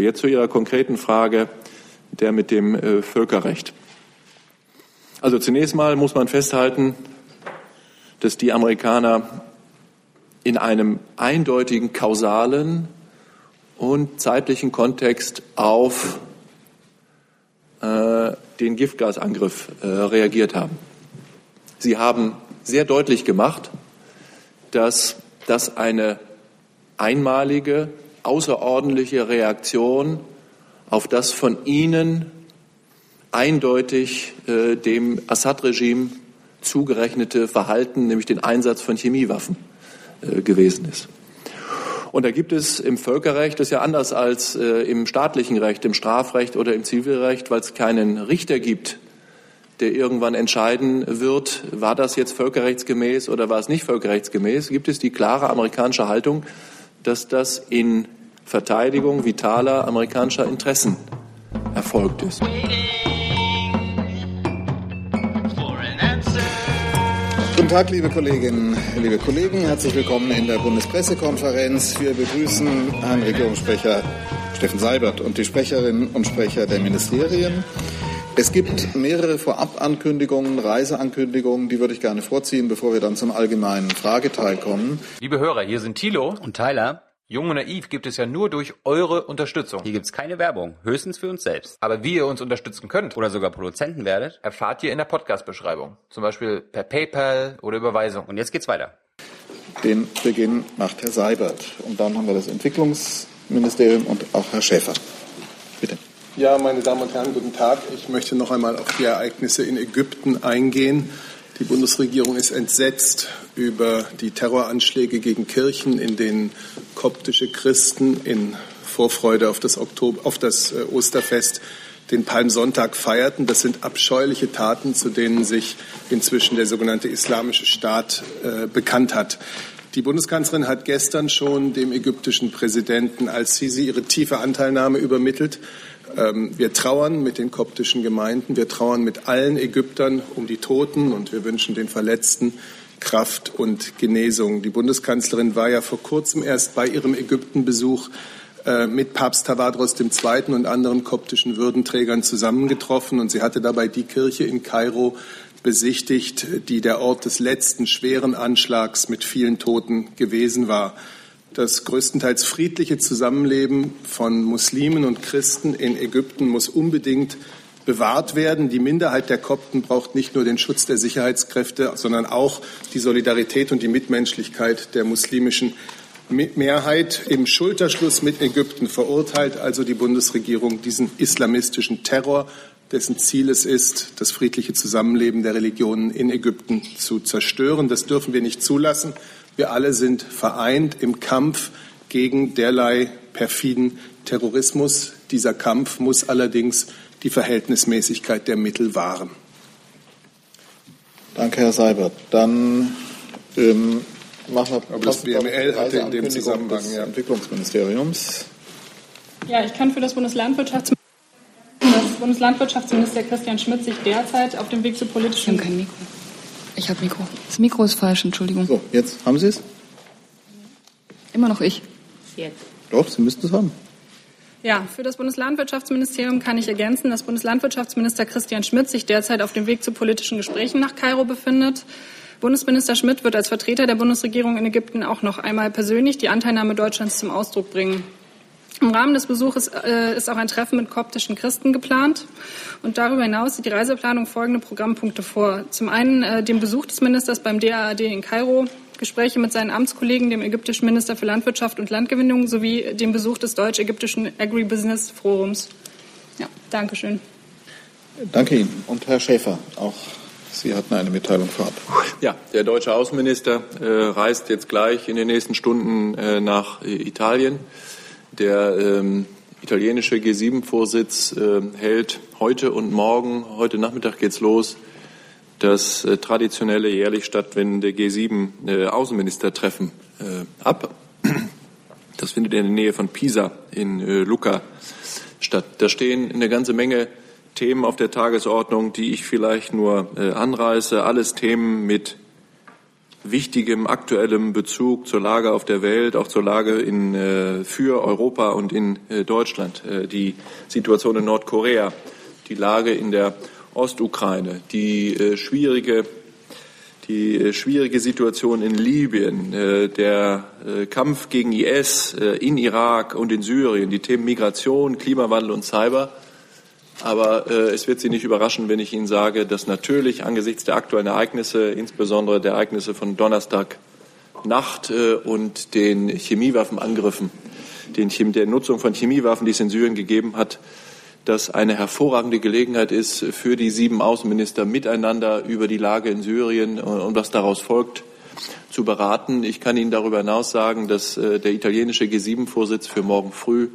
Jetzt zu Ihrer konkreten Frage, der mit dem äh, Völkerrecht. Also zunächst mal muss man festhalten, dass die Amerikaner in einem eindeutigen kausalen und zeitlichen Kontext auf äh, den Giftgasangriff äh, reagiert haben. Sie haben sehr deutlich gemacht, dass das eine einmalige, außerordentliche Reaktion auf das von Ihnen eindeutig äh, dem Assad-Regime zugerechnete Verhalten, nämlich den Einsatz von Chemiewaffen, äh, gewesen ist. Und da gibt es im Völkerrecht, das ist ja anders als äh, im staatlichen Recht, im Strafrecht oder im Zivilrecht, weil es keinen Richter gibt, der irgendwann entscheiden wird, war das jetzt völkerrechtsgemäß oder war es nicht völkerrechtsgemäß, gibt es die klare amerikanische Haltung, dass das in Verteidigung vitaler amerikanischer Interessen erfolgt ist. Guten Tag, liebe Kolleginnen, liebe Kollegen. Herzlich willkommen in der Bundespressekonferenz. Wir begrüßen Herrn Regierungssprecher Steffen Seibert und die Sprecherinnen und Sprecher der Ministerien. Es gibt mehrere Vorabankündigungen, Reiseankündigungen, die würde ich gerne vorziehen, bevor wir dann zum allgemeinen Frageteil kommen. Liebe Hörer, hier sind Thilo und Tyler. Jung und Naiv gibt es ja nur durch eure Unterstützung. Hier gibt es keine Werbung, höchstens für uns selbst. Aber wie ihr uns unterstützen könnt oder sogar Produzenten werdet, erfahrt ihr in der Podcast-Beschreibung. Zum Beispiel per PayPal oder Überweisung. Und jetzt geht's weiter. Den Beginn macht Herr Seibert. Und dann haben wir das Entwicklungsministerium und auch Herr Schäfer. Ja, meine Damen und Herren, guten Tag. Ich möchte noch einmal auf die Ereignisse in Ägypten eingehen. Die Bundesregierung ist entsetzt über die Terroranschläge gegen Kirchen, in denen koptische Christen in Vorfreude auf das, Oktober, auf das äh, Osterfest den Palmsonntag feierten. Das sind abscheuliche Taten, zu denen sich inzwischen der sogenannte Islamische Staat äh, bekannt hat. Die Bundeskanzlerin hat gestern schon dem ägyptischen Präsidenten al-Sisi ihre tiefe Anteilnahme übermittelt. Ähm, wir trauern mit den koptischen Gemeinden, wir trauern mit allen Ägyptern um die Toten und wir wünschen den Verletzten Kraft und Genesung. Die Bundeskanzlerin war ja vor kurzem erst bei ihrem Ägyptenbesuch äh, mit Papst Tawadros II. und anderen koptischen Würdenträgern zusammengetroffen und sie hatte dabei die Kirche in Kairo besichtigt, die der Ort des letzten schweren Anschlags mit vielen Toten gewesen war. Das größtenteils friedliche Zusammenleben von Muslimen und Christen in Ägypten muss unbedingt bewahrt werden. Die Minderheit der Kopten braucht nicht nur den Schutz der Sicherheitskräfte, sondern auch die Solidarität und die Mitmenschlichkeit der muslimischen Mehrheit. Im Schulterschluss mit Ägypten verurteilt also die Bundesregierung diesen islamistischen Terror, dessen Ziel es ist, das friedliche Zusammenleben der Religionen in Ägypten zu zerstören. Das dürfen wir nicht zulassen. Wir alle sind vereint im Kampf gegen derlei perfiden Terrorismus. Dieser Kampf muss allerdings die Verhältnismäßigkeit der Mittel wahren. Danke, Herr Seibert. Dann ähm, machen wir Aber das BML hatte in dem Zusammenhang des ja. Entwicklungsministeriums. Ja, ich kann für das Bundeslandwirtschaftsministerium das Bundeslandwirtschaftsminister Christian Schmidt sich derzeit auf dem Weg zu politischen. Ich habe kein Mikro. Ich habe Mikro. Das Mikro ist falsch, Entschuldigung. So, jetzt haben Sie es? Immer noch ich. Jetzt. Doch, Sie müssten es haben. Ja, für das Bundeslandwirtschaftsministerium kann ich ergänzen, dass Bundeslandwirtschaftsminister Christian Schmidt sich derzeit auf dem Weg zu politischen Gesprächen nach Kairo befindet. Bundesminister Schmidt wird als Vertreter der Bundesregierung in Ägypten auch noch einmal persönlich die Anteilnahme Deutschlands zum Ausdruck bringen. Im Rahmen des Besuches äh, ist auch ein Treffen mit koptischen Christen geplant. Und darüber hinaus sieht die Reiseplanung folgende Programmpunkte vor. Zum einen äh, den Besuch des Ministers beim DAAD in Kairo, Gespräche mit seinen Amtskollegen, dem ägyptischen Minister für Landwirtschaft und Landgewinnung sowie dem Besuch des deutsch-ägyptischen Agribusiness Forums. Ja, danke schön. Danke Ihnen. Und Herr Schäfer, auch Sie hatten eine Mitteilung vorab. Ja, der deutsche Außenminister äh, reist jetzt gleich in den nächsten Stunden äh, nach Italien. Der ähm, italienische G7-Vorsitz äh, hält heute und morgen, heute Nachmittag geht's los, das äh, traditionelle jährlich stattfindende G7-Außenministertreffen äh, ab. Das findet in der Nähe von Pisa in äh, Lucca statt. Da stehen eine ganze Menge Themen auf der Tagesordnung, die ich vielleicht nur äh, anreiße. Alles Themen mit wichtigem aktuellem Bezug zur Lage auf der Welt, auch zur Lage in, äh, für Europa und in äh, Deutschland. Äh, die Situation in Nordkorea, die Lage in der Ostukraine, die äh, schwierige die äh, schwierige Situation in Libyen, äh, der Kampf gegen IS in Irak und in Syrien, die Themen Migration, Klimawandel und Cyber. Aber es wird Sie nicht überraschen, wenn ich Ihnen sage, dass natürlich angesichts der aktuellen Ereignisse, insbesondere der Ereignisse von Donnerstag Nacht und den Chemiewaffenangriffen, den, der Nutzung von Chemiewaffen, die es in Syrien gegeben hat, das eine hervorragende Gelegenheit ist für die sieben Außenminister miteinander über die Lage in Syrien und was daraus folgt zu beraten. Ich kann Ihnen darüber hinaus sagen, dass äh, der italienische G7-Vorsitz für morgen früh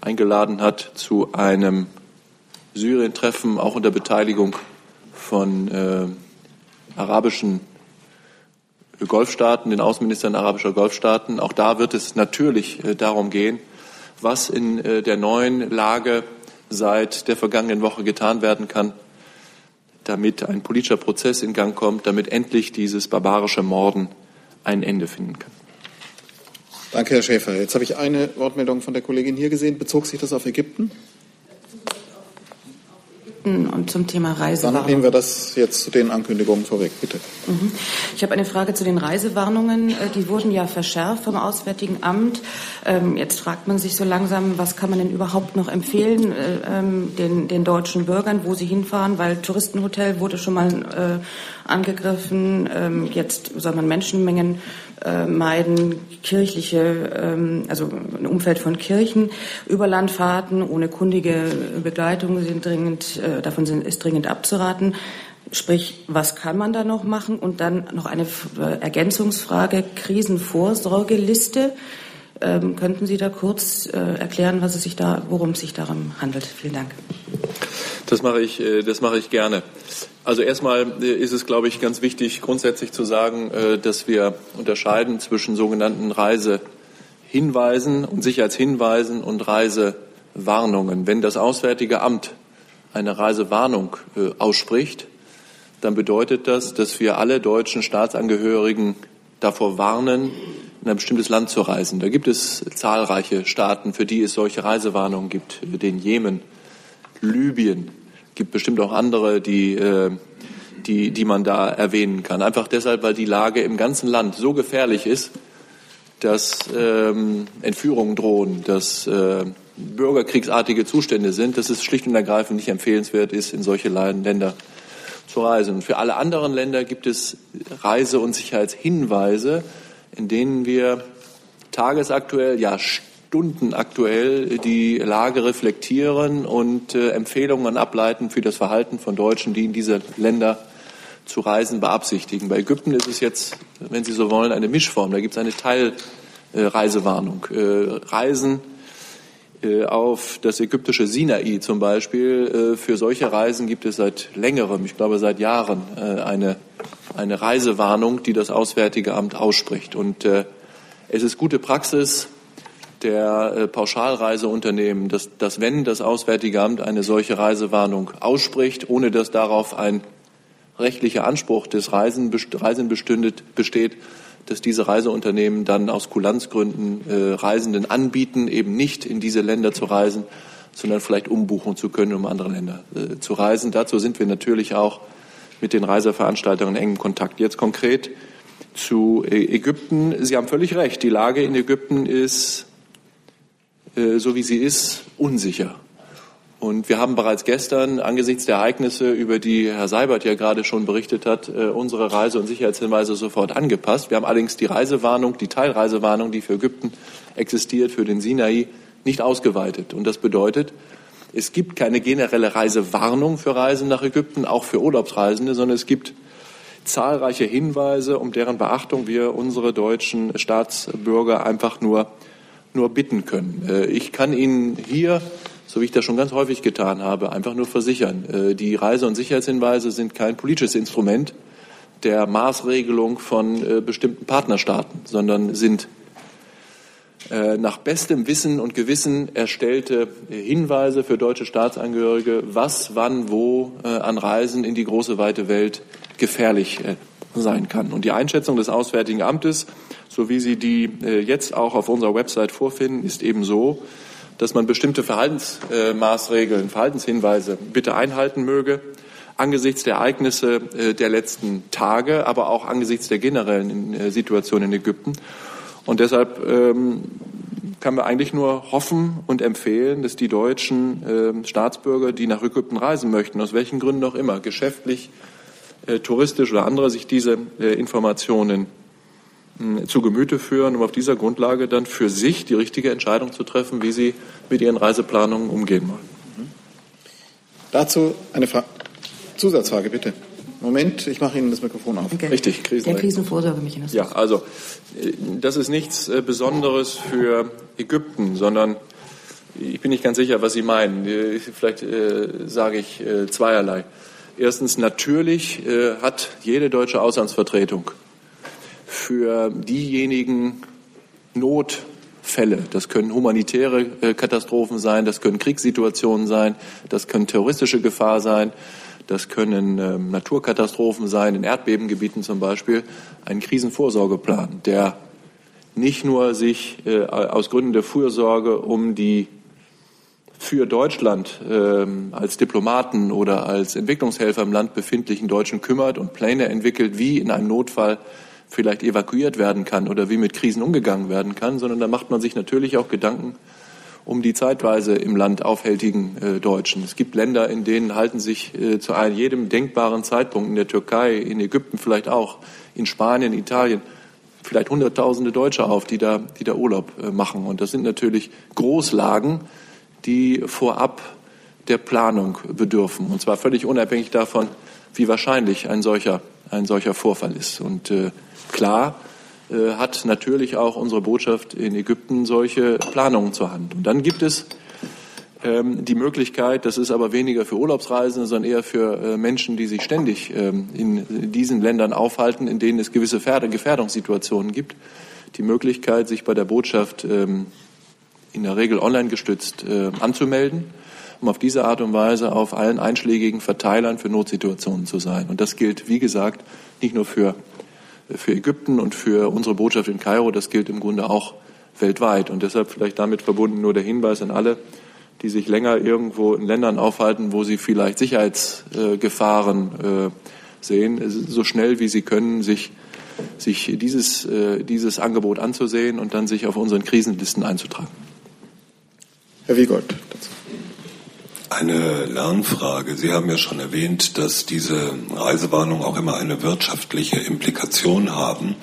eingeladen hat zu einem Syrien-Treffen, auch unter Beteiligung von äh, arabischen Golfstaaten, den Außenministern arabischer Golfstaaten. Auch da wird es natürlich äh, darum gehen, was in äh, der neuen Lage seit der vergangenen Woche getan werden kann, damit ein politischer Prozess in Gang kommt, damit endlich dieses barbarische Morden ein Ende finden kann. Danke, Herr Schäfer. Jetzt habe ich eine Wortmeldung von der Kollegin hier gesehen. Bezog sich das auf Ägypten? Ägypten und zum Thema Reisewarnungen. Dann nehmen wir das jetzt zu den Ankündigungen vorweg, bitte. Mhm. Ich habe eine Frage zu den Reisewarnungen. Äh, die wurden ja verschärft vom Auswärtigen Amt. Ähm, jetzt fragt man sich so langsam, was kann man denn überhaupt noch empfehlen äh, ähm, den, den deutschen Bürgern, wo sie hinfahren, weil Touristenhotel wurde schon mal äh, angegriffen. Ähm, jetzt soll man Menschenmengen meiden, kirchliche, also ein Umfeld von Kirchen, Überlandfahrten ohne kundige Begleitung sind dringend äh, davon sind, ist dringend abzuraten. Sprich, was kann man da noch machen? Und dann noch eine äh, Ergänzungsfrage, Krisenvorsorgeliste. Ähm, könnten Sie da kurz äh, erklären, was es sich da, worum es sich darum handelt? Vielen Dank. Das mache ich, äh, das mache ich gerne. Also erstmal ist es, glaube ich, ganz wichtig, grundsätzlich zu sagen, dass wir unterscheiden zwischen sogenannten Reisehinweisen und Sicherheitshinweisen und Reisewarnungen. Wenn das Auswärtige Amt eine Reisewarnung äh, ausspricht, dann bedeutet das, dass wir alle deutschen Staatsangehörigen davor warnen, in ein bestimmtes Land zu reisen. Da gibt es zahlreiche Staaten, für die es solche Reisewarnungen gibt. Den Jemen, Libyen, gibt bestimmt auch andere, die, äh, die, die man da erwähnen kann. Einfach deshalb, weil die Lage im ganzen Land so gefährlich ist, dass ähm, Entführungen drohen, dass äh, bürgerkriegsartige Zustände sind, dass es schlicht und ergreifend nicht empfehlenswert ist, in solche Länder zu reisen. Und für alle anderen Länder gibt es Reise- und Sicherheitshinweise, in denen wir tagesaktuell, ja stundenaktuell die Lage reflektieren und äh, Empfehlungen ableiten für das Verhalten von Deutschen, die in diese Länder zu reisen beabsichtigen. Bei Ägypten ist es jetzt, wenn Sie so wollen, eine Mischform. Da gibt es eine Teilreisewarnung. Äh, Reisen äh, auf das ägyptische Sinai zum Beispiel. Äh, für solche Reisen gibt es seit längerem, ich glaube seit Jahren, äh, eine, eine Reisewarnung, die das Auswärtige Amt ausspricht. Und es ist gute Praxis der Pauschalreiseunternehmen, dass, dass wenn das Auswärtige Amt eine solche Reisewarnung ausspricht, ohne dass darauf ein rechtlicher Anspruch des Reisen, Reisen besteht, dass diese Reiseunternehmen dann aus Kulanzgründen äh, Reisenden anbieten, eben nicht in diese Länder zu reisen, sondern vielleicht umbuchen zu können, um andere Länder äh, zu reisen. Dazu sind wir natürlich auch mit den Reiseveranstaltern in engem Kontakt. Jetzt konkret zu Ägypten. Sie haben völlig recht. Die Lage in Ägypten ist, äh, so wie sie ist, unsicher. Und wir haben bereits gestern angesichts der Ereignisse, über die Herr Seibert ja gerade schon berichtet hat, äh, unsere Reise- und Sicherheitshinweise sofort angepasst. Wir haben allerdings die Reisewarnung, die Teilreisewarnung, die für Ägypten existiert, für den Sinai, nicht ausgeweitet. Und das bedeutet, es gibt keine generelle Reisewarnung für Reisen nach Ägypten, auch für Urlaubsreisende, sondern es gibt zahlreiche Hinweise, um deren Beachtung wir unsere deutschen Staatsbürger einfach nur, nur bitten können. Äh, ich kann Ihnen hier so wie ich das schon ganz häufig getan habe, einfach nur versichern. Äh, die Reise- und Sicherheitshinweise sind kein politisches Instrument der Maßregelung von äh, bestimmten Partnerstaaten, sondern sind nach bestem Wissen und Gewissen erstellte Hinweise für deutsche Staatsangehörige, was, wann, wo an Reisen in die große weite Welt gefährlich sein kann. Und die Einschätzung des Auswärtigen Amtes, so wie Sie die äh, jetzt auch auf unserer Website vorfinden, ist eben so, dass man bestimmte Verhaltensmaßregeln, Verhaltenshinweise bitte einhalten möge angesichts der Ereignisse äh, der letzten Tage, aber auch angesichts der generellen äh, Situation in Ägypten. Und deshalb ähm, kann man eigentlich nur hoffen und empfehlen, dass die deutschen äh, Staatsbürger, die nach Ägypten reisen möchten, aus welchen Gründen auch immer, geschäftlich, touristisch oder andere, sich diese Informationen zu Gemüte führen, um auf dieser Grundlage dann für sich die richtige Entscheidung zu treffen, wie sie mit ihren Reiseplanungen umgehen wollen. Dazu eine Fra Zusatzfrage, bitte. Moment, ich mache Ihnen das Mikrofon auf. Okay. Richtig, Krisen Der Krisenvorsorgemechanismus. Ja, also äh, das ist nichts äh, Besonderes für Ägypten, sondern ich bin nicht ganz sicher, was Sie meinen. Äh, vielleicht äh, sage ich äh, zweierlei. Erstens, natürlich äh, hat jede deutsche Auslandsvertretung für diejenigen Notfälle, das können humanitäre Katastrophen sein, das können Kriegssituationen sein, das können terroristische Gefahr sein, das können äh, Naturkatastrophen sein, in Erdbebengebieten zum Beispiel, einen Krisenvorsorgeplan, der nicht nur sich äh, aus Gründen der Fürsorge um die für Deutschland äh, als Diplomaten oder als Entwicklungshelfer im Land befindlichen Deutschen kümmert und Pläne entwickelt, wie in einem Notfall vielleicht evakuiert werden kann oder wie mit Krisen umgegangen werden kann, sondern da macht man sich natürlich auch Gedanken um die zeitweise im Land aufhältigen äh, Deutschen. Es gibt Länder, in denen halten sich äh, zu einem, jedem denkbaren Zeitpunkt in der Türkei, in Ägypten vielleicht auch, in Spanien, Italien vielleicht Hunderttausende Deutsche auf, die da, die da Urlaub äh, machen. Und das sind natürlich Großlagen, die vorab der Planung bedürfen. Und zwar völlig unabhängig davon, wie wahrscheinlich ein solcher, ein solcher Vorfall ist. Und äh, klar, äh, hat natürlich auch unsere Botschaft in Ägypten solche Planungen zur Hand. Und dann gibt es ähm, die Möglichkeit, das ist aber weniger für Urlaubsreisende, sondern eher für äh, Menschen, die sich ständig ähm, in diesen Ländern aufhalten, in denen es gewisse Gefährdungssituationen gibt, die Möglichkeit, sich bei der Botschaft ähm, in der Regel online gestützt äh, anzumelden, um auf diese Art und Weise auf allen einschlägigen Verteilern für Notsituationen zu sein. Und das gilt, wie gesagt, nicht nur für für Ägypten und für unsere Botschaft in Kairo. Das gilt im Grunde auch weltweit. Und deshalb vielleicht damit verbunden nur der Hinweis an alle, die sich länger irgendwo in Ländern aufhalten, wo sie vielleicht Sicherheitsgefahren äh, sehen, so schnell wie sie können, sich, sich dieses, äh, dieses Angebot anzusehen und dann sich auf unseren Krisenlisten einzutragen. Herr Wiegold dazu. Eine Lernfrage. Sie haben ja schon erwähnt, dass diese Reisewarnungen auch immer eine wirtschaftliche Implikation haben.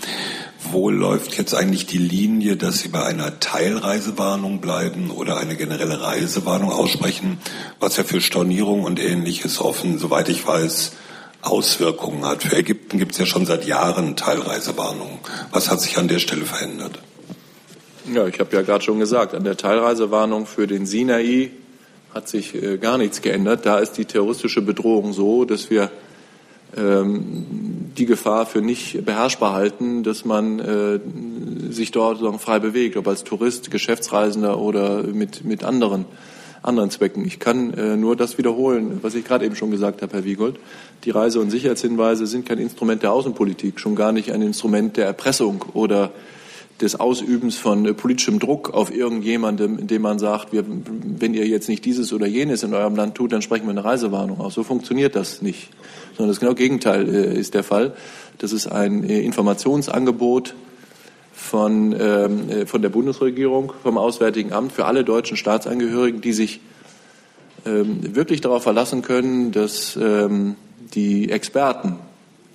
Wo läuft jetzt eigentlich die Linie, dass Sie bei einer Teilreisewarnung bleiben oder eine generelle Reisewarnung aussprechen, was ja für Stornierung und ähnliches offen, soweit ich weiß, Auswirkungen hat. Für Ägypten gibt es ja schon seit Jahren Teilreisewarnungen. Was hat sich an der Stelle verändert? Ja, ich habe ja gerade schon gesagt, an der Teilreisewarnung für den Sinai hat sich äh, gar nichts geändert. Da ist die terroristische Bedrohung so, dass wir ähm, die Gefahr für nicht beherrschbar halten, dass man äh, sich dort sagen, frei bewegt, ob als Tourist, Geschäftsreisender oder mit, mit anderen, anderen Zwecken. Ich kann äh, nur das wiederholen, was ich gerade eben schon gesagt habe, Herr Wiegold. Die Reise- und Sicherheitshinweise sind kein Instrument der Außenpolitik, schon gar nicht ein Instrument der Erpressung oder des Ausübens von äh, politischem Druck auf irgendjemandem, indem man sagt, wir, wenn ihr jetzt nicht dieses oder jenes in eurem Land tut, dann sprechen wir eine Reisewarnung aus. So funktioniert das nicht. Sondern das genau Gegenteil äh, ist der Fall. Das ist ein äh, Informationsangebot von, ähm, äh, von der Bundesregierung, vom Auswärtigen Amt für alle deutschen Staatsangehörigen, die sich ähm, wirklich darauf verlassen können, dass ähm, die Experten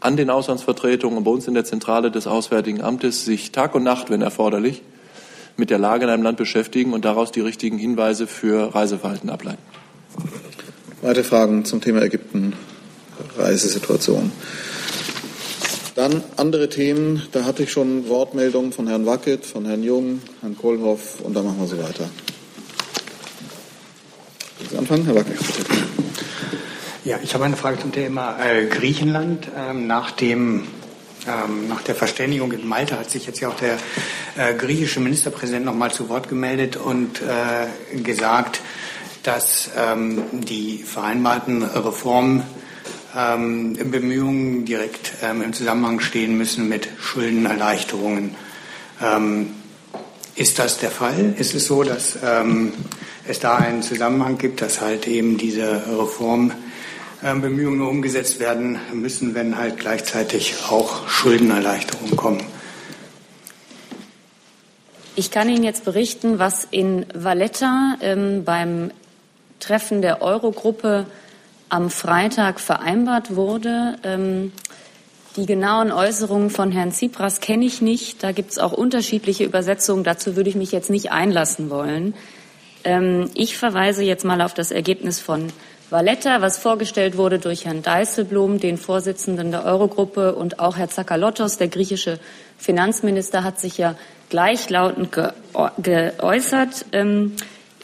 an den Auslandsvertretungen und bei uns in der Zentrale des Auswärtigen Amtes sich Tag und Nacht, wenn erforderlich, mit der Lage in einem Land beschäftigen und daraus die richtigen Hinweise für Reiseverhalten ableiten. Weitere Fragen zum Thema Ägypten, Reisesituation. Dann andere Themen. Da hatte ich schon Wortmeldungen von Herrn Wackett, von Herrn Jung, Herrn Kohlhoff und dann machen wir so weiter. Anfangen, Herr Wackett, bitte. Ja, ich habe eine Frage zum Thema äh, Griechenland. Ähm, nach, dem, ähm, nach der Verständigung in Malta hat sich jetzt ja auch der äh, griechische Ministerpräsident noch mal zu Wort gemeldet und äh, gesagt, dass ähm, die vereinbarten Reformen ähm, direkt ähm, im Zusammenhang stehen müssen mit Schuldenerleichterungen. Ähm, ist das der Fall? Ist es so, dass ähm, es da einen Zusammenhang gibt, dass halt eben diese Reformbemühungen nur umgesetzt werden müssen, wenn halt gleichzeitig auch Schuldenerleichterungen kommen? Ich kann Ihnen jetzt berichten, was in Valletta ähm, beim Treffen der Eurogruppe am Freitag vereinbart wurde. Ähm, die genauen Äußerungen von Herrn Tsipras kenne ich nicht. Da gibt es auch unterschiedliche Übersetzungen. Dazu würde ich mich jetzt nicht einlassen wollen. Ähm, ich verweise jetzt mal auf das Ergebnis von Valletta, was vorgestellt wurde durch Herrn Dijsselbloem, den Vorsitzenden der Eurogruppe, und auch Herr Zakalotos, der griechische Finanzminister, hat sich ja gleichlautend geäußert. Ähm,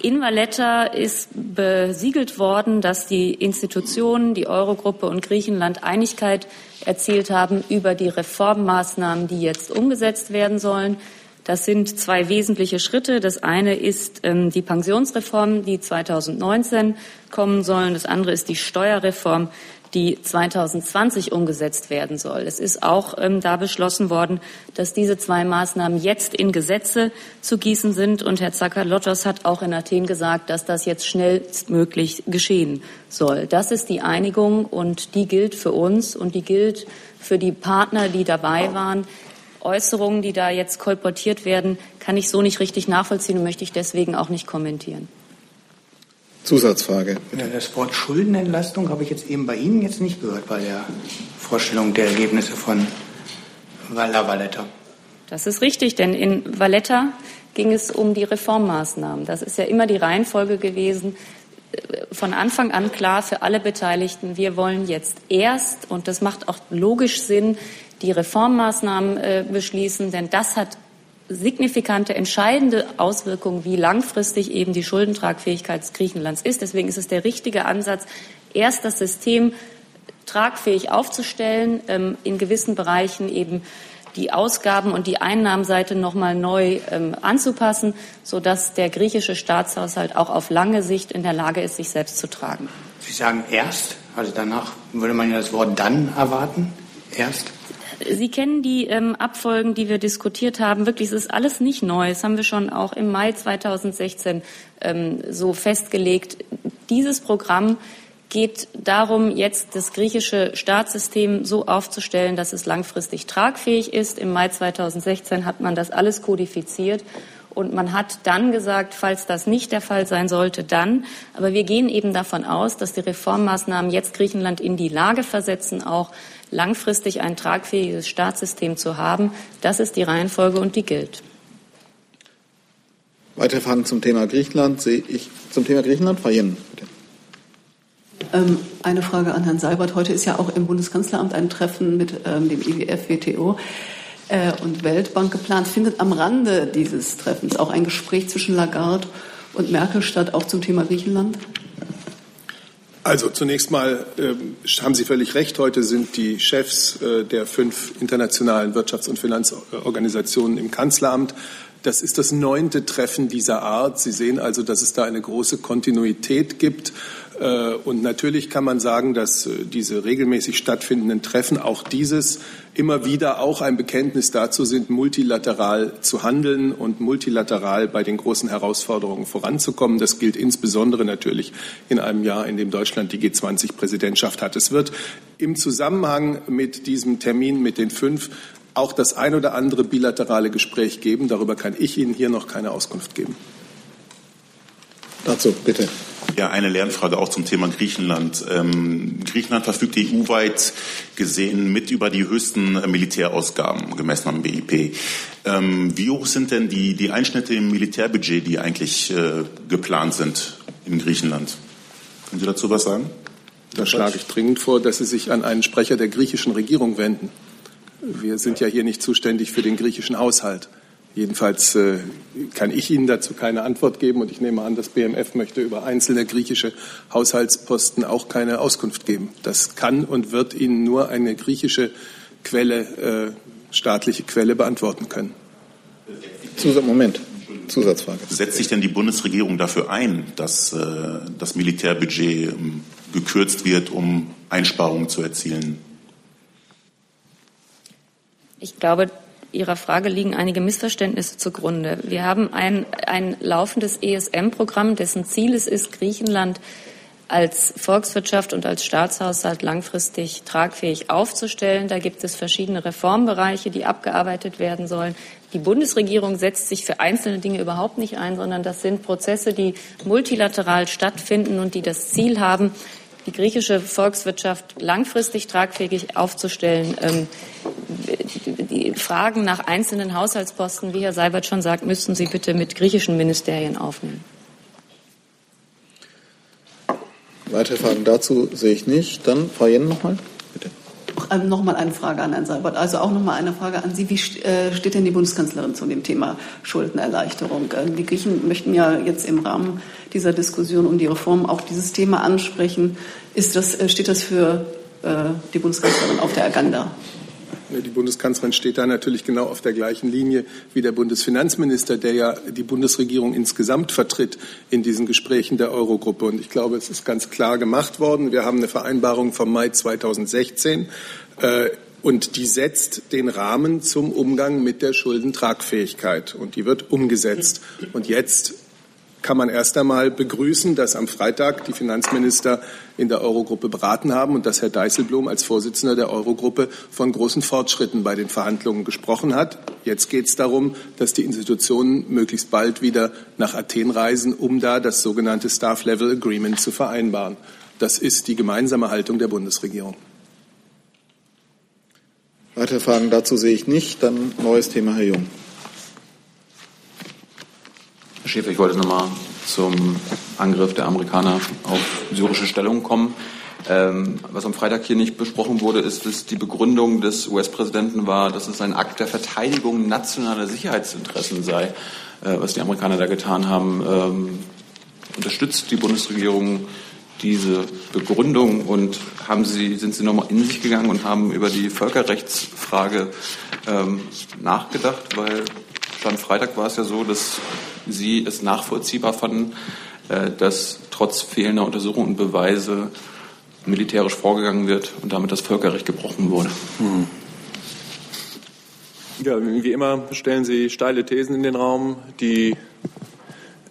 in Valletta ist besiegelt worden, dass die Institutionen, die Eurogruppe und Griechenland Einigkeit erzielt haben über die Reformmaßnahmen, die jetzt umgesetzt werden sollen. Das sind zwei wesentliche Schritte. Das eine ist ähm, die Pensionsreform, die 2019 kommen soll. Das andere ist die Steuerreform, die 2020 umgesetzt werden soll. Es ist auch ähm, da beschlossen worden, dass diese zwei Maßnahmen jetzt in Gesetze zu gießen sind. Und Herr Zakalotos hat auch in Athen gesagt, dass das jetzt schnellstmöglich geschehen soll. Das ist die Einigung und die gilt für uns und die gilt für die Partner, die dabei waren. Äußerungen, die da jetzt kolportiert werden, kann ich so nicht richtig nachvollziehen und möchte ich deswegen auch nicht kommentieren. Zusatzfrage. Ja, das Wort Schuldenentlastung habe ich jetzt eben bei Ihnen jetzt nicht gehört bei der Vorstellung der Ergebnisse von Valla Valletta. Das ist richtig, denn in Valletta ging es um die Reformmaßnahmen. Das ist ja immer die Reihenfolge gewesen. Von Anfang an klar für alle Beteiligten, wir wollen jetzt erst, und das macht auch logisch Sinn, die Reformmaßnahmen äh, beschließen, denn das hat signifikante, entscheidende Auswirkungen, wie langfristig eben die Schuldentragfähigkeit Griechenlands ist. Deswegen ist es der richtige Ansatz, erst das System tragfähig aufzustellen, ähm, in gewissen Bereichen eben die Ausgaben und die Einnahmenseite noch mal neu ähm, anzupassen, sodass der griechische Staatshaushalt auch auf lange Sicht in der Lage ist, sich selbst zu tragen. Sie sagen erst, also danach würde man ja das Wort dann erwarten. Erst? Sie kennen die ähm, Abfolgen, die wir diskutiert haben. Wirklich, es ist alles nicht neu. Das haben wir schon auch im Mai 2016 ähm, so festgelegt. Dieses Programm geht darum, jetzt das griechische Staatssystem so aufzustellen, dass es langfristig tragfähig ist. Im Mai 2016 hat man das alles kodifiziert. Und man hat dann gesagt, falls das nicht der Fall sein sollte, dann. Aber wir gehen eben davon aus, dass die Reformmaßnahmen jetzt Griechenland in die Lage versetzen, auch langfristig ein tragfähiges Staatssystem zu haben. Das ist die Reihenfolge und die gilt. Weitere Fragen zum Thema Griechenland sehe ich zum Thema Griechenland. Frau Jen, bitte. Ähm, eine Frage an Herrn Seibert. Heute ist ja auch im Bundeskanzleramt ein Treffen mit ähm, dem IWF, WTO äh, und Weltbank geplant. Findet am Rande dieses Treffens auch ein Gespräch zwischen Lagarde und Merkel statt, auch zum Thema Griechenland? Also zunächst mal äh, haben Sie völlig recht. Heute sind die Chefs äh, der fünf internationalen Wirtschafts- und Finanzorganisationen im Kanzleramt. Das ist das neunte Treffen dieser Art. Sie sehen also, dass es da eine große Kontinuität gibt. Äh, und natürlich kann man sagen, dass äh, diese regelmäßig stattfindenden Treffen, auch dieses, immer wieder auch ein Bekenntnis dazu sind, multilateral zu handeln und multilateral bei den großen Herausforderungen voranzukommen. Das gilt insbesondere natürlich in einem Jahr, in dem Deutschland die G20-Präsidentschaft hat. Es wird im Zusammenhang mit diesem Termin mit den fünf auch das ein oder andere bilaterale Gespräch geben. Darüber kann ich Ihnen hier noch keine Auskunft geben. Dazu bitte. Ja, eine Lernfrage auch zum Thema Griechenland. Ähm, Griechenland verfügt EU-weit gesehen mit über die höchsten äh, Militärausgaben gemessen am BIP. Ähm, wie hoch sind denn die, die Einschnitte im Militärbudget, die eigentlich äh, geplant sind in Griechenland? Können Sie dazu was sagen? Da schlage ich dringend vor, dass Sie sich an einen Sprecher der griechischen Regierung wenden. Wir sind ja hier nicht zuständig für den griechischen Haushalt. Jedenfalls äh, kann ich Ihnen dazu keine Antwort geben und ich nehme an, das BMF möchte über einzelne griechische Haushaltsposten auch keine Auskunft geben. Das kann und wird Ihnen nur eine griechische Quelle, äh, staatliche Quelle beantworten können. Zusatz, Moment. Zusatzfrage. Setzt sich denn die Bundesregierung dafür ein, dass äh, das Militärbudget ähm, gekürzt wird, um Einsparungen zu erzielen? Ich glaube, Ihrer Frage liegen einige Missverständnisse zugrunde. Wir haben ein, ein laufendes ESM-Programm, dessen Ziel es ist, Griechenland als Volkswirtschaft und als Staatshaushalt langfristig tragfähig aufzustellen. Da gibt es verschiedene Reformbereiche, die abgearbeitet werden sollen. Die Bundesregierung setzt sich für einzelne Dinge überhaupt nicht ein, sondern das sind Prozesse, die multilateral stattfinden und die das Ziel haben, die griechische Volkswirtschaft langfristig tragfähig aufzustellen. Die Fragen nach einzelnen Haushaltsposten, wie Herr Seibert schon sagt, müssten Sie bitte mit griechischen Ministerien aufnehmen. Weitere Fragen dazu sehe ich nicht. Dann Frau Jen nochmal. Bitte. Ähm, nochmal eine Frage an Herrn Seibert. Also auch nochmal eine Frage an Sie. Wie äh, steht denn die Bundeskanzlerin zu dem Thema Schuldenerleichterung? Ähm, die Griechen möchten ja jetzt im Rahmen dieser Diskussion um die Reform auch dieses Thema ansprechen. Ist das, äh, steht das für äh, die Bundeskanzlerin auf der Agenda? Die Bundeskanzlerin steht da natürlich genau auf der gleichen Linie wie der Bundesfinanzminister, der ja die Bundesregierung insgesamt vertritt in diesen Gesprächen der Eurogruppe. Und ich glaube, es ist ganz klar gemacht worden. Wir haben eine Vereinbarung vom Mai 2016. Äh, und die setzt den Rahmen zum Umgang mit der Schuldentragfähigkeit. Und die wird umgesetzt. Und jetzt kann man erst einmal begrüßen, dass am Freitag die Finanzminister in der Eurogruppe beraten haben und dass Herr Dijsselbloem als Vorsitzender der Eurogruppe von großen Fortschritten bei den Verhandlungen gesprochen hat. Jetzt geht es darum, dass die Institutionen möglichst bald wieder nach Athen reisen, um da das sogenannte Staff Level Agreement zu vereinbaren. Das ist die gemeinsame Haltung der Bundesregierung. Weitere Fragen dazu sehe ich nicht. Dann neues Thema, Herr Jung. Herr Schäfer, ich wollte nochmal zum Angriff der Amerikaner auf syrische Stellung kommen. Ähm, was am Freitag hier nicht besprochen wurde, ist, dass die Begründung des US-Präsidenten war, dass es ein Akt der Verteidigung nationaler Sicherheitsinteressen sei, äh, was die Amerikaner da getan haben. Ähm, unterstützt die Bundesregierung diese Begründung und haben Sie, sind Sie nochmal in sich gegangen und haben über die Völkerrechtsfrage ähm, nachgedacht? Weil Stand Freitag war es ja so, dass Sie es nachvollziehbar fanden, äh, dass trotz fehlender Untersuchungen und Beweise militärisch vorgegangen wird und damit das Völkerrecht gebrochen wurde. Hm. Ja, wie immer stellen Sie steile Thesen in den Raum, die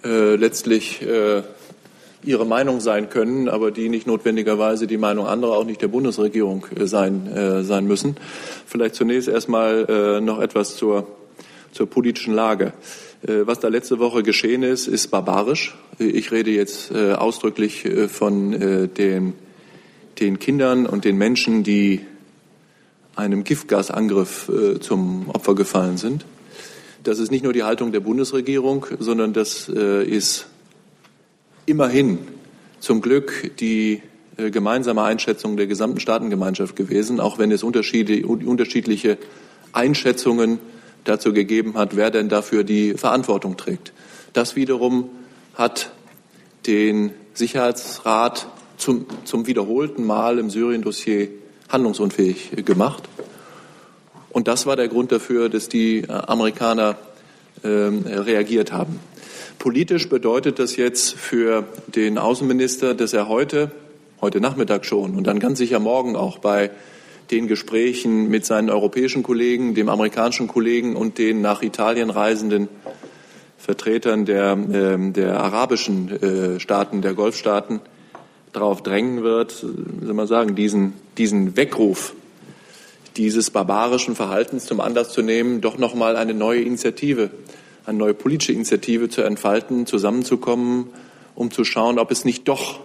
äh, letztlich äh, Ihre Meinung sein können, aber die nicht notwendigerweise die Meinung anderer, auch nicht der Bundesregierung äh, sein, äh, sein müssen. Vielleicht zunächst erstmal äh, noch etwas zur, zur politischen Lage. Äh, was da letzte Woche geschehen ist, ist barbarisch. Ich rede jetzt äh, ausdrücklich äh, von den, den Kindern und den Menschen, die einem Giftgasangriff zum Opfer gefallen sind. Das ist nicht nur die Haltung der Bundesregierung, sondern das ist immerhin zum Glück die gemeinsame Einschätzung der gesamten Staatengemeinschaft gewesen, auch wenn es unterschiedliche Einschätzungen dazu gegeben hat, wer denn dafür die Verantwortung trägt. Das wiederum hat den Sicherheitsrat zum, zum wiederholten Mal im Syrien-Dossier handlungsunfähig gemacht. Und das war der Grund dafür, dass die äh, Amerikaner äh, reagiert haben. Politisch bedeutet das jetzt für den Außenminister, dass er heute, heute Nachmittag schon und dann ganz sicher morgen auch bei den Gesprächen mit seinen europäischen Kollegen, dem amerikanischen Kollegen und den nach Italien reisenden Vertretern der, äh, der arabischen äh, Staaten, der Golfstaaten darauf drängen wird, soll man sagen, diesen, diesen Weckruf dieses barbarischen Verhaltens zum Anlass zu nehmen, doch noch mal eine neue Initiative, eine neue politische Initiative zu entfalten, zusammenzukommen, um zu schauen, ob es nicht doch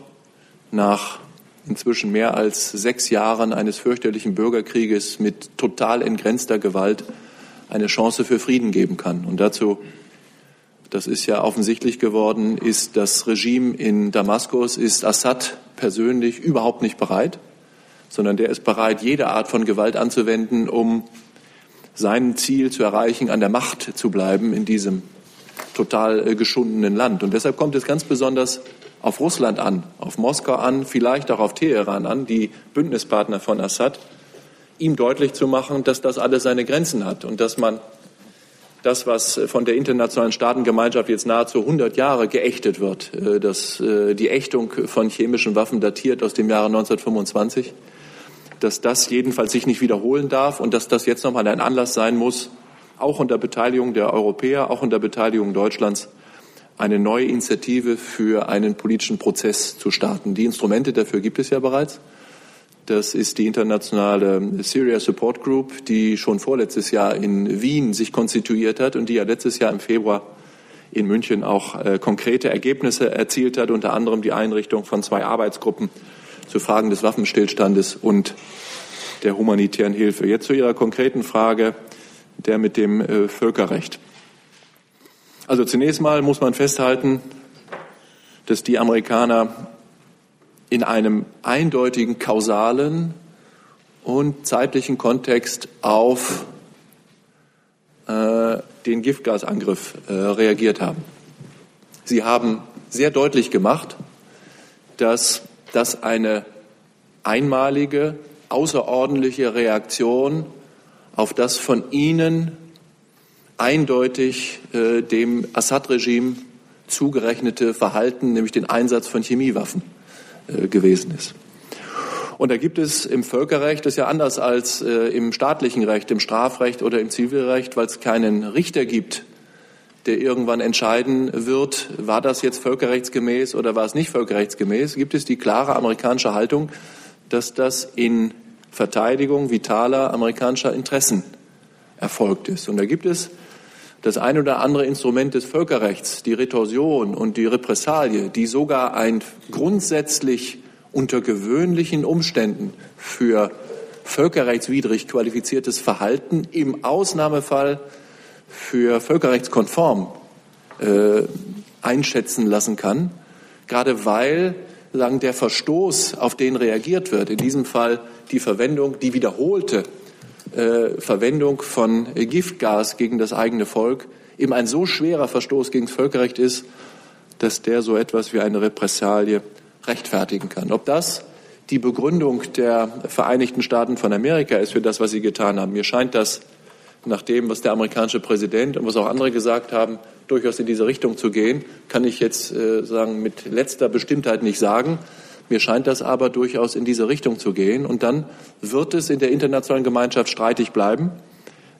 nach inzwischen mehr als sechs Jahren eines fürchterlichen Bürgerkrieges mit total entgrenzter Gewalt eine Chance für Frieden geben kann. Und dazu, das ist ja offensichtlich geworden, ist das Regime in Damaskus, ist Assad persönlich überhaupt nicht bereit, sondern der ist bereit, jede Art von Gewalt anzuwenden, um sein Ziel zu erreichen, an der Macht zu bleiben in diesem total äh, geschundenen Land. Und deshalb kommt es ganz besonders auf Russland an, auf Moskau an, vielleicht auch auf Teheran an, die Bündnispartner von Assad, ihm deutlich zu machen, dass das alles seine Grenzen hat und dass man das, was von der internationalen Staatengemeinschaft jetzt nahezu 100 Jahre geächtet wird, dass die Ächtung von chemischen Waffen datiert aus dem Jahre 1925, dass das jedenfalls sich nicht wiederholen darf und dass das jetzt nochmal ein Anlass sein muss, auch unter Beteiligung der Europäer, auch unter Beteiligung Deutschlands, eine neue Initiative für einen politischen Prozess zu starten. Die Instrumente dafür gibt es ja bereits. Das ist die internationale Syria Support Group, die schon vorletztes Jahr in Wien sich konstituiert hat und die ja letztes Jahr im Februar in München auch äh, konkrete Ergebnisse erzielt hat, unter anderem die Einrichtung von zwei Arbeitsgruppen zu Fragen des Waffenstillstandes und der humanitären Hilfe. Jetzt zu Ihrer konkreten Frage der mit dem äh, Völkerrecht. Also zunächst mal muss man festhalten, dass die Amerikaner in einem eindeutigen kausalen und zeitlichen Kontext auf äh, den Giftgasangriff äh, reagiert haben. Sie haben sehr deutlich gemacht, dass das eine einmalige, außerordentliche Reaktion auf das von Ihnen eindeutig äh, dem Assad-Regime zugerechnete Verhalten, nämlich den Einsatz von Chemiewaffen äh, gewesen ist. Und da gibt es im Völkerrecht, das ist ja anders als äh, im staatlichen Recht, im Strafrecht oder im Zivilrecht, weil es keinen Richter gibt, der irgendwann entscheiden wird, war das jetzt völkerrechtsgemäß oder war es nicht völkerrechtsgemäß, gibt es die klare amerikanische Haltung, dass das in Verteidigung vitaler amerikanischer Interessen erfolgt ist. Und da gibt es das ein oder andere Instrument des Völkerrechts, die Retorsion und die Repressalie, die sogar ein grundsätzlich unter gewöhnlichen Umständen für völkerrechtswidrig qualifiziertes Verhalten im Ausnahmefall für völkerrechtskonform äh, einschätzen lassen kann, gerade weil sagen, der Verstoß, auf den reagiert wird, in diesem Fall die Verwendung, die wiederholte äh, Verwendung von Giftgas gegen das eigene Volk, eben ein so schwerer Verstoß gegen das Völkerrecht ist, dass der so etwas wie eine Repressalie rechtfertigen kann. Ob das die Begründung der Vereinigten Staaten von Amerika ist für das, was sie getan haben. Mir scheint das nach dem, was der amerikanische Präsident und was auch andere gesagt haben, durchaus in diese Richtung zu gehen, kann ich jetzt äh, sagen mit letzter Bestimmtheit nicht sagen. Mir scheint das aber durchaus in diese Richtung zu gehen. Und dann wird es in der internationalen Gemeinschaft streitig bleiben,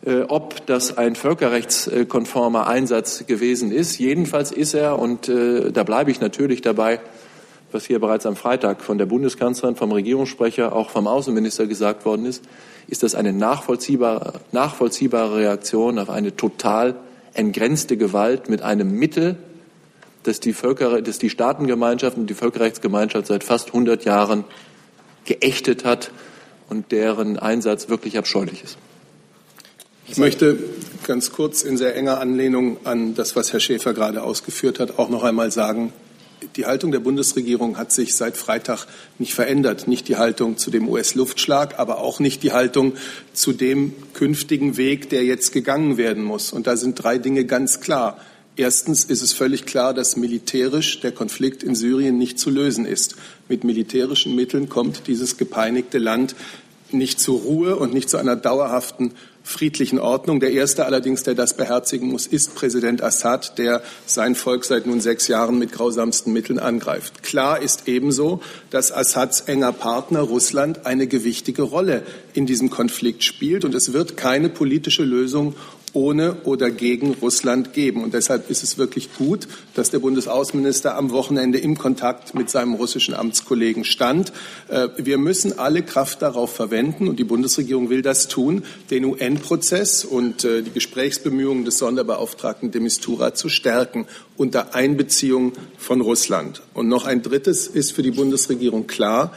äh, ob das ein völkerrechtskonformer Einsatz gewesen ist. Jedenfalls ist er, und äh, da bleibe ich natürlich dabei, was hier bereits am Freitag von der Bundeskanzlerin, vom Regierungssprecher, auch vom Außenminister gesagt worden ist, ist das eine nachvollziehbare, nachvollziehbare Reaktion auf eine total entgrenzte Gewalt mit einem Mittel, das die, Völker, das die Staatengemeinschaft und die Völkerrechtsgemeinschaft seit fast 100 Jahren geächtet hat und deren Einsatz wirklich abscheulich ist. Ich möchte ganz kurz in sehr enger Anlehnung an das, was Herr Schäfer gerade ausgeführt hat, auch noch einmal sagen, die Haltung der Bundesregierung hat sich seit Freitag nicht verändert. Nicht die Haltung zu dem US-Luftschlag, aber auch nicht die Haltung zu dem künftigen Weg, der jetzt gegangen werden muss. Und da sind drei Dinge ganz klar. Erstens ist es völlig klar, dass militärisch der Konflikt in Syrien nicht zu lösen ist. Mit militärischen Mitteln kommt dieses gepeinigte Land nicht zur Ruhe und nicht zu einer dauerhaften friedlichen Ordnung. Der erste allerdings, der das beherzigen muss, ist Präsident Assad, der sein Volk seit nun sechs Jahren mit grausamsten Mitteln angreift. Klar ist ebenso, dass Assads enger Partner Russland eine gewichtige Rolle in diesem Konflikt spielt und es wird keine politische Lösung ohne oder gegen Russland geben. Und deshalb ist es wirklich gut, dass der Bundesaußenminister am Wochenende im Kontakt mit seinem russischen Amtskollegen stand. Äh, wir müssen alle Kraft darauf verwenden, und die Bundesregierung will das tun, den UN-Prozess und äh, die Gesprächsbemühungen des Sonderbeauftragten de Mistura zu stärken unter Einbeziehung von Russland. Und noch ein drittes ist für die Bundesregierung klar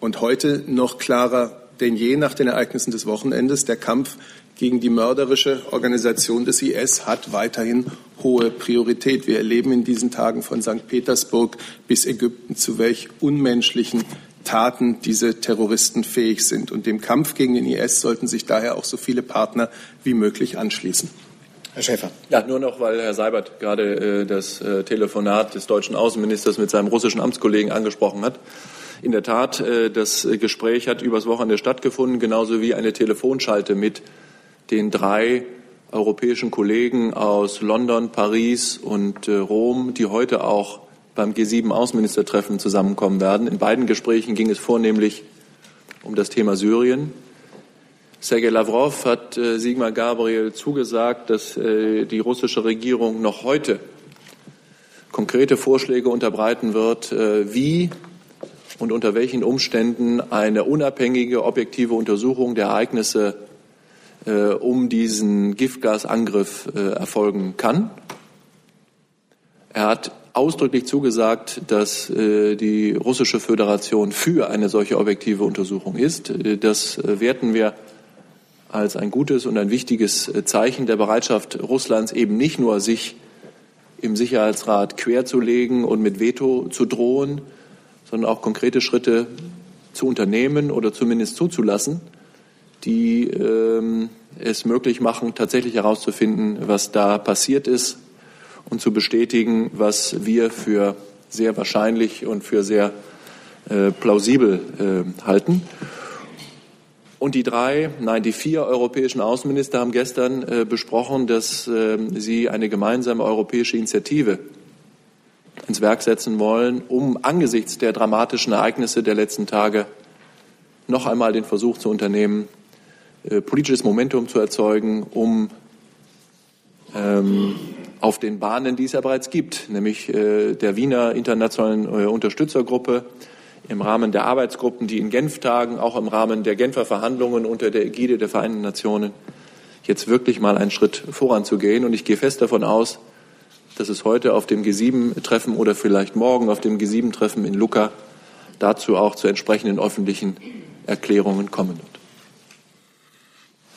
und heute noch klarer denn je nach den Ereignissen des Wochenendes. Der Kampf gegen die mörderische Organisation des IS hat weiterhin hohe Priorität. Wir erleben in diesen Tagen von St. Petersburg bis Ägypten, zu welch unmenschlichen Taten diese Terroristen fähig sind. Und dem Kampf gegen den IS sollten sich daher auch so viele Partner wie möglich anschließen. Herr Schäfer. Ja, nur noch, weil Herr Seibert gerade äh, das äh, Telefonat des deutschen Außenministers mit seinem russischen Amtskollegen angesprochen hat. In der Tat, äh, das Gespräch hat übers Wochenende stattgefunden, genauso wie eine Telefonschalte mit den drei europäischen Kollegen aus London, Paris und äh, Rom, die heute auch beim G7-Außenministertreffen zusammenkommen werden. In beiden Gesprächen ging es vornehmlich um das Thema Syrien. Sergei Lavrov hat äh, Sigmar Gabriel zugesagt, dass äh, die russische Regierung noch heute konkrete Vorschläge unterbreiten wird, äh, wie und unter welchen Umständen eine unabhängige, objektive Untersuchung der Ereignisse äh, um diesen Giftgasangriff äh, erfolgen kann. Er hat ausdrücklich zugesagt, dass äh, die russische Föderation für eine solche objektive Untersuchung ist. Äh, das werten wir als ein gutes und ein wichtiges äh, Zeichen der Bereitschaft Russlands, eben nicht nur sich im Sicherheitsrat querzulegen und mit Veto zu drohen, sondern auch konkrete Schritte zu unternehmen oder zumindest zuzulassen, die ähm, es möglich machen, tatsächlich herauszufinden, was da passiert ist und zu bestätigen, was wir für sehr wahrscheinlich und für sehr äh, plausibel äh, halten. Und die drei, nein, die vier europäischen Außenminister haben gestern äh, besprochen, dass äh, sie eine gemeinsame europäische Initiative ins Werk setzen wollen, um angesichts der dramatischen Ereignisse der letzten Tage noch einmal den Versuch zu unternehmen, äh, politisches Momentum zu erzeugen, um ähm, auf den Bahnen, die es ja bereits gibt, nämlich äh, der Wiener Internationalen äh, Unterstützergruppe, im Rahmen der Arbeitsgruppen, die in Genf tagen, auch im Rahmen der Genfer Verhandlungen unter der Ägide der Vereinten Nationen, jetzt wirklich mal einen Schritt voranzugehen. Und ich gehe fest davon aus, dass es heute auf dem G7-Treffen oder vielleicht morgen auf dem G7-Treffen in Lucca dazu auch zu entsprechenden öffentlichen Erklärungen kommen wird.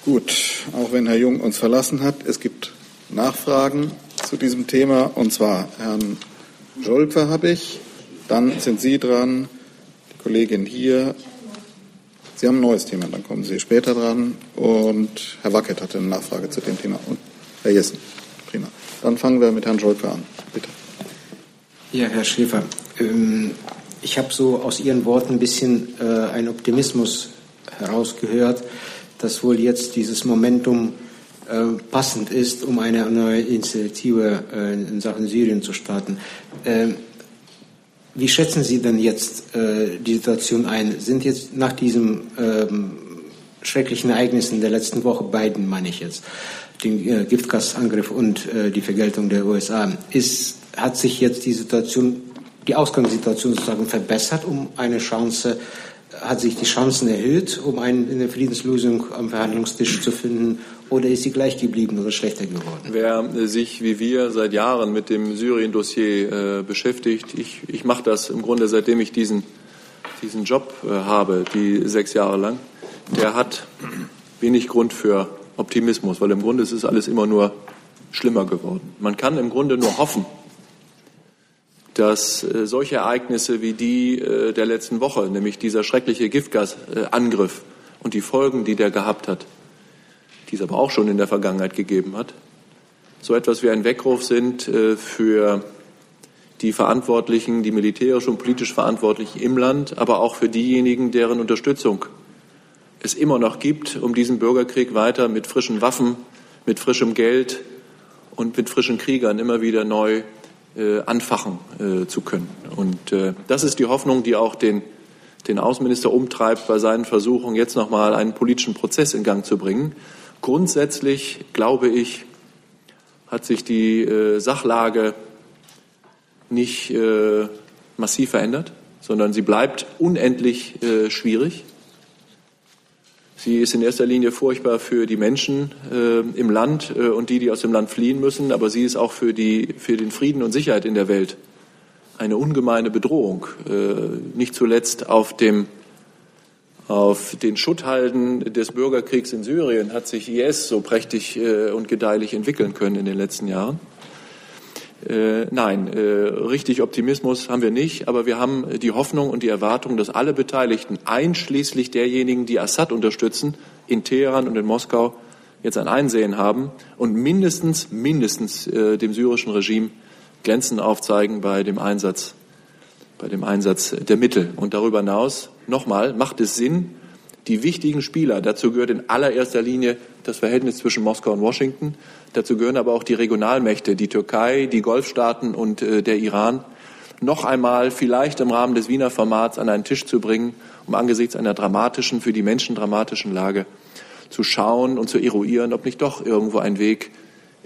Gut, auch wenn Herr Jung uns verlassen hat, es gibt Nachfragen zu diesem Thema. Und zwar Herrn Jolpe habe ich, dann sind Sie dran, die Kollegin hier. Sie haben ein neues Thema, dann kommen Sie später dran. Und Herr Wackett hatte eine Nachfrage zu dem Thema. Und Herr Jessen. Prima. Dann fangen wir mit Herrn Jolpe an. Bitte. Ja, Herr Schäfer, ähm, ich habe so aus Ihren Worten ein bisschen äh, einen Optimismus herausgehört, dass wohl jetzt dieses Momentum äh, passend ist, um eine neue Initiative äh, in Sachen Syrien zu starten. Ähm, wie schätzen Sie denn jetzt äh, die Situation ein? Sind jetzt nach diesen ähm, schrecklichen Ereignissen der letzten Woche, beiden meine ich jetzt, den Giftgasangriff und die Vergeltung der USA, ist, hat sich jetzt die Situation, die Ausgangssituation sozusagen verbessert, um eine Chance hat sich die Chancen erhöht, um eine Friedenslösung am Verhandlungstisch zu finden, oder ist sie gleich geblieben oder schlechter geworden? Wer sich wie wir seit Jahren mit dem Syrien-Dossier äh, beschäftigt, ich, ich mache das im Grunde seitdem ich diesen, diesen Job äh, habe, die sechs Jahre lang, der hat wenig Grund für Optimismus, weil im Grunde ist es alles immer nur schlimmer geworden. Man kann im Grunde nur hoffen, dass äh, solche Ereignisse wie die äh, der letzten Woche, nämlich dieser schreckliche Giftgasangriff und die Folgen, die der gehabt hat, die es aber auch schon in der Vergangenheit gegeben hat, so etwas wie ein Weckruf sind äh, für die Verantwortlichen, die militärisch und politisch Verantwortlichen im Land, aber auch für diejenigen, deren Unterstützung es immer noch gibt, um diesen Bürgerkrieg weiter mit frischen Waffen, mit frischem Geld und mit frischen Kriegern immer wieder neu anfachen äh, zu können. Und äh, das ist die Hoffnung, die auch den, den Außenminister umtreibt bei seinen Versuchen, jetzt noch mal einen politischen Prozess in Gang zu bringen. Grundsätzlich glaube ich, hat sich die äh, Sachlage nicht äh, massiv verändert, sondern sie bleibt unendlich äh, schwierig. Sie ist in erster Linie furchtbar für die Menschen äh, im Land äh, und die, die aus dem Land fliehen müssen, aber sie ist auch für, die, für den Frieden und Sicherheit in der Welt eine ungemeine Bedrohung, äh, nicht zuletzt auf dem auf den Schutthalden des Bürgerkriegs in Syrien hat sich IS so prächtig äh, und gedeihlich entwickeln können in den letzten Jahren. Äh, nein, äh, richtig Optimismus haben wir nicht, aber wir haben die Hoffnung und die Erwartung, dass alle Beteiligten, einschließlich derjenigen, die Assad unterstützen, in Teheran und in Moskau jetzt ein Einsehen haben und mindestens, mindestens äh, dem syrischen Regime Grenzen aufzeigen bei dem Einsatz, bei dem Einsatz der Mittel. Und darüber hinaus, nochmal, macht es Sinn, die wichtigen Spieler, dazu gehört in allererster Linie das Verhältnis zwischen Moskau und Washington, dazu gehören aber auch die Regionalmächte, die Türkei, die Golfstaaten und äh, der Iran, noch einmal vielleicht im Rahmen des Wiener Formats an einen Tisch zu bringen, um angesichts einer dramatischen, für die Menschen dramatischen Lage zu schauen und zu eruieren, ob nicht doch irgendwo ein Weg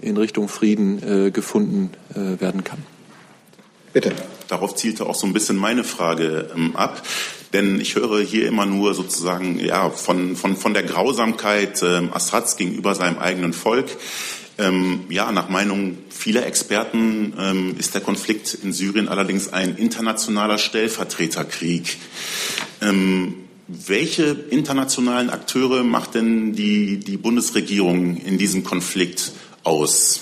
in Richtung Frieden äh, gefunden äh, werden kann. Bitte. Darauf zielte auch so ein bisschen meine Frage ähm, ab. Denn ich höre hier immer nur sozusagen ja, von, von, von der Grausamkeit ähm, Assads gegenüber seinem eigenen Volk. Ähm, ja, nach Meinung vieler Experten ähm, ist der Konflikt in Syrien allerdings ein internationaler Stellvertreterkrieg. Ähm, welche internationalen Akteure macht denn die, die Bundesregierung in diesem Konflikt aus?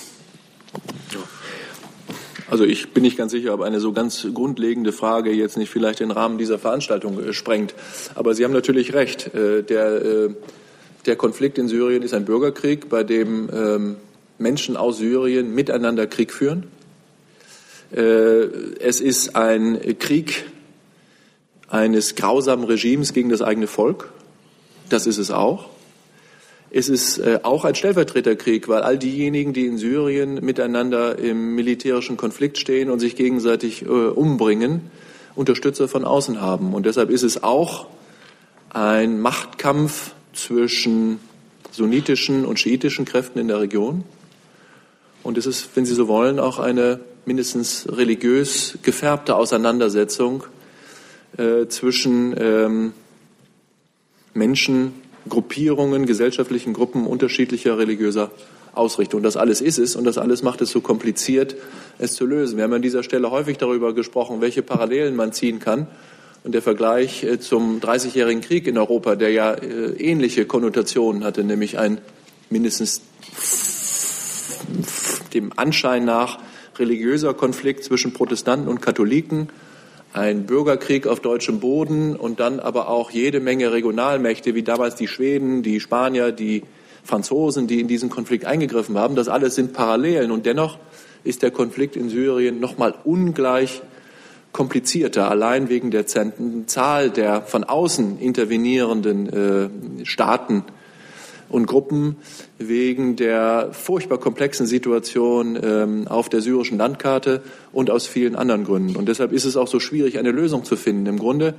Also ich bin nicht ganz sicher, ob eine so ganz grundlegende Frage jetzt nicht vielleicht den Rahmen dieser Veranstaltung äh, sprengt. Aber Sie haben natürlich recht. Äh, der, äh, der Konflikt in Syrien ist ein Bürgerkrieg, bei dem ähm, Menschen aus Syrien miteinander Krieg führen. Es ist ein Krieg eines grausamen Regimes gegen das eigene Volk. Das ist es auch. Es ist äh, auch ein Stellvertreterkrieg, weil all diejenigen, die in Syrien miteinander im militärischen Konflikt stehen und sich gegenseitig äh, umbringen, Unterstützer von außen haben. Und deshalb ist es auch ein Machtkampf zwischen sunnitischen und schiitischen Kräften in der Region. Und es ist, wenn Sie so wollen, auch eine mindestens religiös gefärbte Auseinandersetzung äh, zwischen ähm, Menschen, Gruppierungen, gesellschaftlichen Gruppen unterschiedlicher religiöser Ausrichtung. Das alles ist es und das alles macht es so kompliziert, es zu lösen. Wir haben an dieser Stelle häufig darüber gesprochen, welche Parallelen man ziehen kann. Und der Vergleich äh, zum Dreißigjährigen Krieg in Europa, der ja äh, ähnliche Konnotationen hatte, nämlich ein mindestens dem Anschein nach religiöser Konflikt zwischen Protestanten und Katholiken, ein Bürgerkrieg auf deutschem Boden und dann aber auch jede Menge Regionalmächte, wie damals die Schweden, die Spanier, die Franzosen, die in diesen Konflikt eingegriffen haben. Das alles sind Parallelen und dennoch ist der Konflikt in Syrien noch mal ungleich komplizierter, allein wegen der Zahl der von außen intervenierenden äh, Staaten und Gruppen wegen der furchtbar komplexen Situation ähm, auf der syrischen Landkarte und aus vielen anderen Gründen. Und deshalb ist es auch so schwierig, eine Lösung zu finden. Im Grunde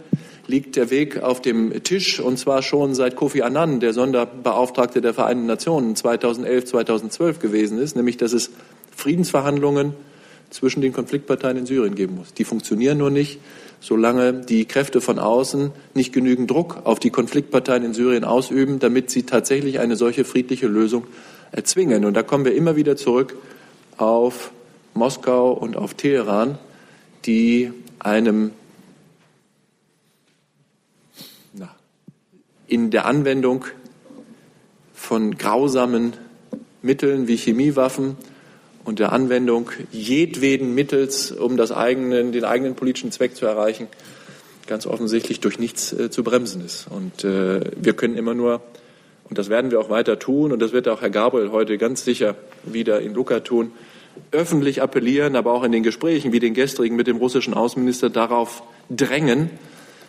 liegt der Weg auf dem Tisch und zwar schon seit Kofi Annan, der Sonderbeauftragte der Vereinten Nationen 2011, 2012 gewesen ist, nämlich dass es Friedensverhandlungen zwischen den Konfliktparteien in Syrien geben muss. Die funktionieren nur nicht, solange die Kräfte von außen nicht genügend Druck auf die Konfliktparteien in Syrien ausüben, damit sie tatsächlich eine solche friedliche Lösung erzwingen. Und da kommen wir immer wieder zurück auf Moskau und auf Teheran, die einem na, in der Anwendung von grausamen Mitteln wie Chemiewaffen und der Anwendung jedweden Mittels, um das eigenen, den eigenen politischen Zweck zu erreichen, ganz offensichtlich durch nichts äh, zu bremsen ist. Und äh, wir können immer nur, und das werden wir auch weiter tun, und das wird auch Herr Gabriel heute ganz sicher wieder in Luca tun, öffentlich appellieren, aber auch in den Gesprächen wie den gestrigen mit dem russischen Außenminister darauf drängen,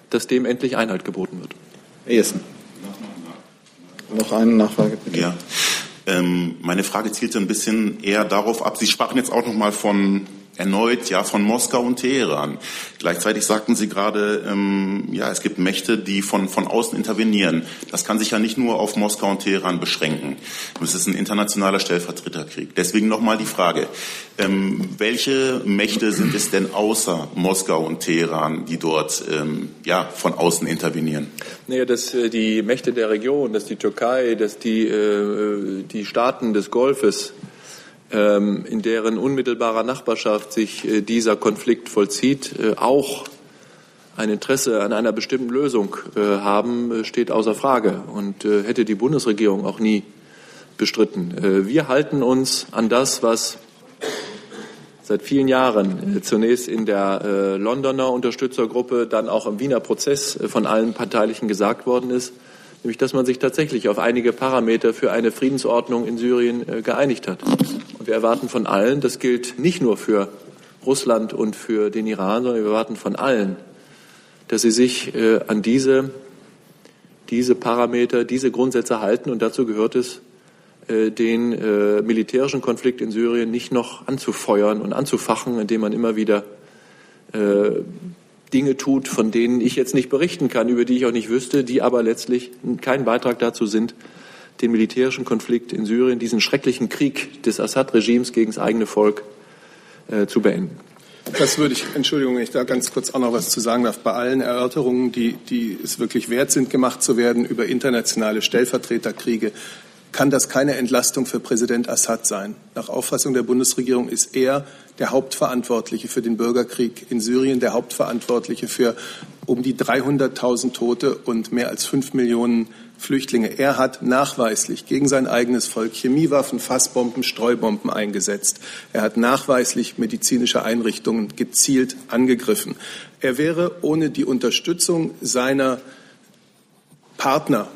dass dem endlich Einhalt geboten wird. Essen. Noch eine Nachfrage, bitte. Ja. Ähm, meine Frage zielte ein bisschen eher darauf ab. Sie sprachen jetzt auch noch mal von erneut ja von Moskau und Teheran. Gleichzeitig sagten Sie gerade, ähm, ja, es gibt Mächte, die von, von außen intervenieren. Das kann sich ja nicht nur auf Moskau und Teheran beschränken. Es ist ein internationaler Stellvertreterkrieg. Deswegen nochmal die Frage, ähm, welche Mächte sind es denn außer Moskau und Teheran, die dort ähm, ja, von außen intervenieren? Naja, dass äh, die Mächte der Region, dass die Türkei, dass die, äh, die Staaten des Golfes, in deren unmittelbarer Nachbarschaft sich äh, dieser Konflikt vollzieht, äh, auch ein Interesse an einer bestimmten Lösung äh, haben, steht außer Frage und hätte die Bundesregierung auch nie bestritten. Wir halten uns an das, was seit vielen Jahren zunächst in der Londoner Unterstützergruppe, dann auch im Wiener Prozess von allen Parteilichen gesagt worden ist, nämlich dass man sich tatsächlich auf einige Parameter für eine Friedensordnung in Syrien geeinigt hat. Und wir erwarten von allen, das gilt nicht nur für Russland und für den Iran, sondern wir erwarten von allen, dass sie sich äh, an diese, diese Parameter, diese Grundsätze halten. Und dazu gehört es, äh, den äh, militärischen Konflikt in Syrien nicht noch anzufeuern und anzufachen, indem man immer wieder äh, Dinge tut, von denen ich jetzt nicht berichten kann, über die ich auch nicht wüsste, die aber letztlich kein Beitrag dazu sind, den militärischen Konflikt in Syrien, diesen schrecklichen Krieg des Assad-Regimes gegen das eigene Volk äh, zu beenden. Das würde ich, Entschuldigung, wenn ich da ganz kurz auch noch was zu sagen darf. Bei allen Erörterungen, die, die es wirklich wert sind, gemacht zu werden über internationale Stellvertreterkriege, kann das keine Entlastung für Präsident Assad sein. Nach Auffassung der Bundesregierung ist er der Hauptverantwortliche für den Bürgerkrieg in Syrien, der Hauptverantwortliche für um die 300.000 Tote und mehr als fünf Millionen Flüchtlinge. Er hat nachweislich gegen sein eigenes Volk Chemiewaffen, Fassbomben, Streubomben eingesetzt. Er hat nachweislich medizinische Einrichtungen gezielt angegriffen. Er wäre ohne die Unterstützung seiner Partner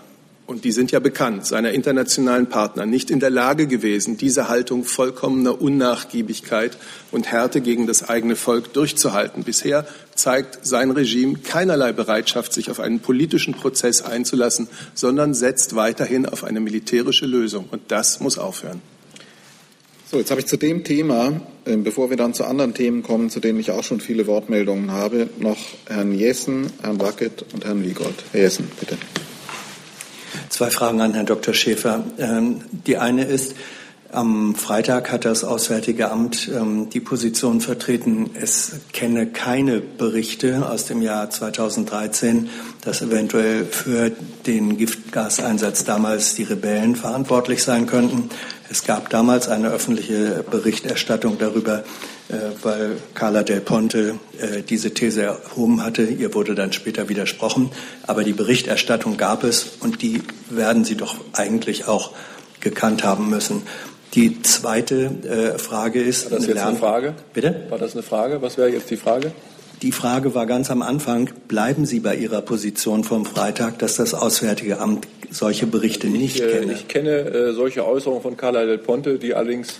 und die sind ja bekannt, seiner internationalen Partner, nicht in der Lage gewesen, diese Haltung vollkommener Unnachgiebigkeit und Härte gegen das eigene Volk durchzuhalten. Bisher zeigt sein Regime keinerlei Bereitschaft, sich auf einen politischen Prozess einzulassen, sondern setzt weiterhin auf eine militärische Lösung. Und das muss aufhören. So, jetzt habe ich zu dem Thema, ähm, bevor wir dann zu anderen Themen kommen, zu denen ich auch schon viele Wortmeldungen habe, noch Herrn Jessen, Herrn Wackett und Herrn Wiegold. Herr Jessen, bitte. Zwei Fragen an Herrn Dr. Schäfer. Ähm, die eine ist, am Freitag hat das Auswärtige Amt ähm, die Position vertreten, es kenne keine Berichte aus dem Jahr 2013, dass eventuell für den Giftgaseinsatz damals die Rebellen verantwortlich sein könnten. Es gab damals eine öffentliche Berichterstattung darüber, äh, weil Carla Del Ponte äh, diese These erhoben hatte. Ihr wurde dann später widersprochen. Aber die Berichterstattung gab es und die werden Sie doch eigentlich auch gekannt haben müssen. Die zweite äh, Frage ist. War das eine jetzt eine Frage? Bitte? War das eine Frage? Was wäre jetzt die Frage? Die Frage war ganz am Anfang, bleiben Sie bei Ihrer Position vom Freitag, dass das Auswärtige Amt solche Berichte nicht ich, äh, kenne? Ich kenne äh, solche Äußerungen von Carla Del Ponte, die allerdings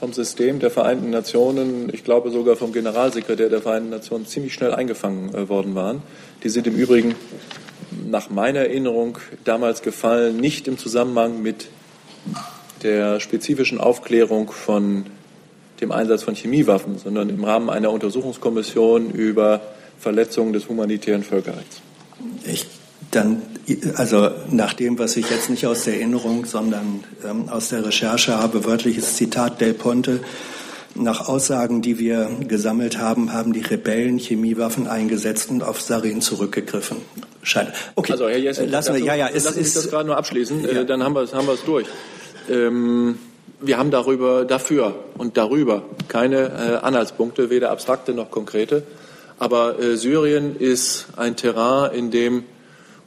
vom System der Vereinten Nationen, ich glaube sogar vom Generalsekretär der Vereinten Nationen, ziemlich schnell eingefangen äh, worden waren. Die sind im Übrigen nach meiner Erinnerung damals gefallen, nicht im Zusammenhang mit der spezifischen Aufklärung von dem Einsatz von Chemiewaffen, sondern im Rahmen einer Untersuchungskommission über Verletzungen des humanitären Völkerrechts. Ich dann, also nach dem, was ich jetzt nicht aus der Erinnerung, sondern ähm, aus der Recherche habe, wörtliches Zitat Del Ponte. Nach Aussagen, die wir gesammelt haben, haben die Rebellen Chemiewaffen eingesetzt und auf Sarin zurückgegriffen. Scheint. Okay, also Herr Jessen, lassen wir, ja, ja, es lassen ist, das gerade nur abschließen, ja. Äh, dann haben wir es haben wir es durch. Ähm, wir haben darüber, dafür und darüber keine äh, Anhaltspunkte, weder abstrakte noch konkrete. Aber äh, Syrien ist ein Terrain, in dem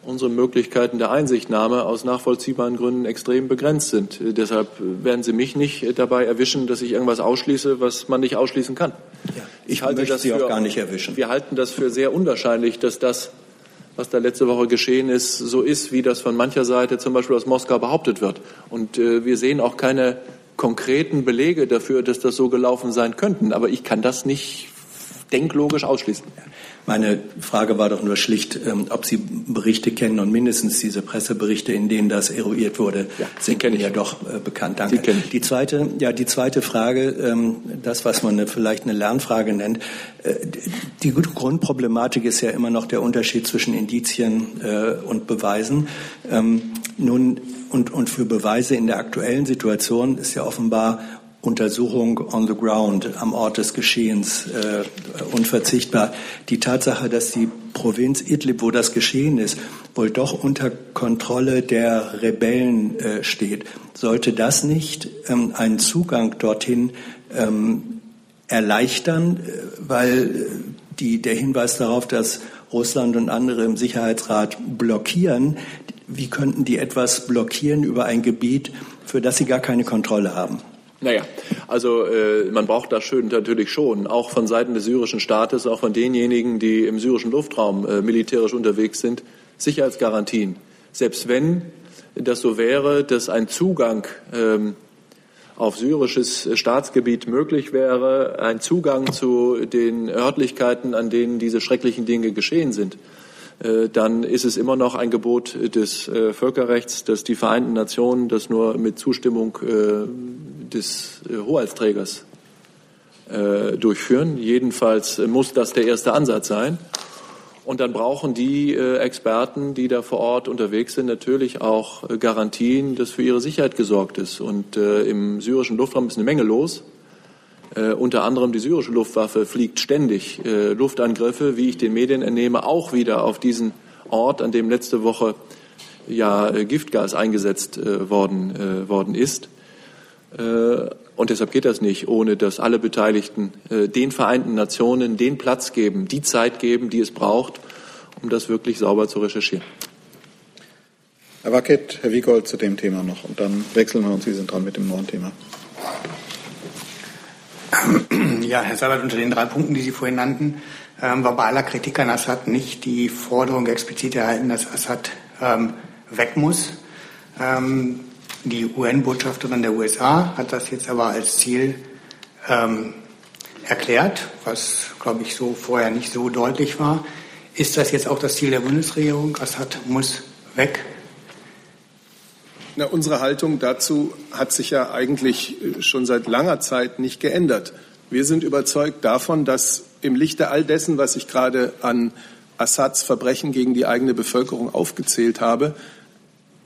unsere Möglichkeiten der Einsichtnahme aus nachvollziehbaren Gründen extrem begrenzt sind. Äh, deshalb werden Sie mich nicht dabei erwischen, dass ich irgendwas ausschließe, was man nicht ausschließen kann. Ja, ich halte das Sie für, auch gar nicht erwischen. Wir halten das für sehr unwahrscheinlich, dass das, was da letzte Woche geschehen ist, so ist, wie das von mancher Seite zum Beispiel aus Moskau behauptet wird. Und äh, wir sehen auch keine konkreten Belege dafür, dass das so gelaufen sein könnten. Aber ich kann das nicht denklogisch ausschließen. Meine Frage war doch nur schlicht, ähm, ob Sie Berichte kennen und mindestens diese Presseberichte, in denen das eruiert wurde, ja, sind kennen ja doch äh, bekannt. Danke. Die zweite, ja, die zweite Frage, ähm, das, was man eine, vielleicht eine Lernfrage nennt. Äh, die Grundproblematik ist ja immer noch der Unterschied zwischen Indizien äh, und Beweisen. Ähm, nun, und, und für Beweise in der aktuellen Situation ist ja offenbar Untersuchung on the ground am Ort des Geschehens äh, unverzichtbar. Die Tatsache, dass die Provinz Idlib, wo das geschehen ist, wohl doch unter Kontrolle der Rebellen äh, steht, sollte das nicht ähm, einen Zugang dorthin ähm, erleichtern, äh, weil die, der Hinweis darauf, dass Russland und andere im Sicherheitsrat blockieren, wie könnten die etwas blockieren über ein Gebiet, für das sie gar keine Kontrolle haben? Naja, also äh, man braucht das schön natürlich schon, auch von Seiten des syrischen Staates, auch von denjenigen, die im syrischen Luftraum äh, militärisch unterwegs sind, Sicherheitsgarantien. Selbst wenn das so wäre, dass ein Zugang ähm, auf syrisches Staatsgebiet möglich wäre, ein Zugang zu den Örtlichkeiten, an denen diese schrecklichen Dinge geschehen sind, äh, dann ist es immer noch ein Gebot des äh, Völkerrechts, dass die Vereinten Nationen das nur mit Zustimmung äh, des Hoheitsträgers durchführen. Jedenfalls muss das der erste Ansatz sein. Und dann brauchen die Experten, die da vor Ort unterwegs sind, natürlich auch Garantien, dass für ihre Sicherheit gesorgt ist. Und im syrischen Luftraum ist eine Menge los. Äh, unter anderem die syrische Luftwaffe fliegt ständig äh, Luftangriffe, wie ich den Medien entnehme, auch wieder auf diesen Ort, an dem letzte Woche ja äh, Giftgas eingesetzt äh, worden, äh, worden ist. Äh, und deshalb geht das nicht, ohne dass alle Beteiligten den Vereinten Nationen den Platz geben, die Zeit geben, die es braucht, um das wirklich sauber zu recherchieren. Herr Wackett, Herr Wiegold zu dem Thema noch. Und dann wechseln wir und Sie sind dran mit dem neuen Thema. Ja, Herr Sabat, unter den drei Punkten, die Sie vorhin nannten, ähm, war bei aller Kritik an Assad nicht die Forderung explizit erhalten, dass Assad ähm, weg muss. Ähm, die UN-Botschafterin der USA hat das jetzt aber als Ziel ähm, erklärt, was, glaube ich, so vorher nicht so deutlich war. Ist das jetzt auch das Ziel der Bundesregierung? Assad muss weg? Na, unsere Haltung dazu hat sich ja eigentlich äh, schon seit langer Zeit nicht geändert. Wir sind überzeugt davon, dass im Lichte all dessen, was ich gerade an Assads Verbrechen gegen die eigene Bevölkerung aufgezählt habe,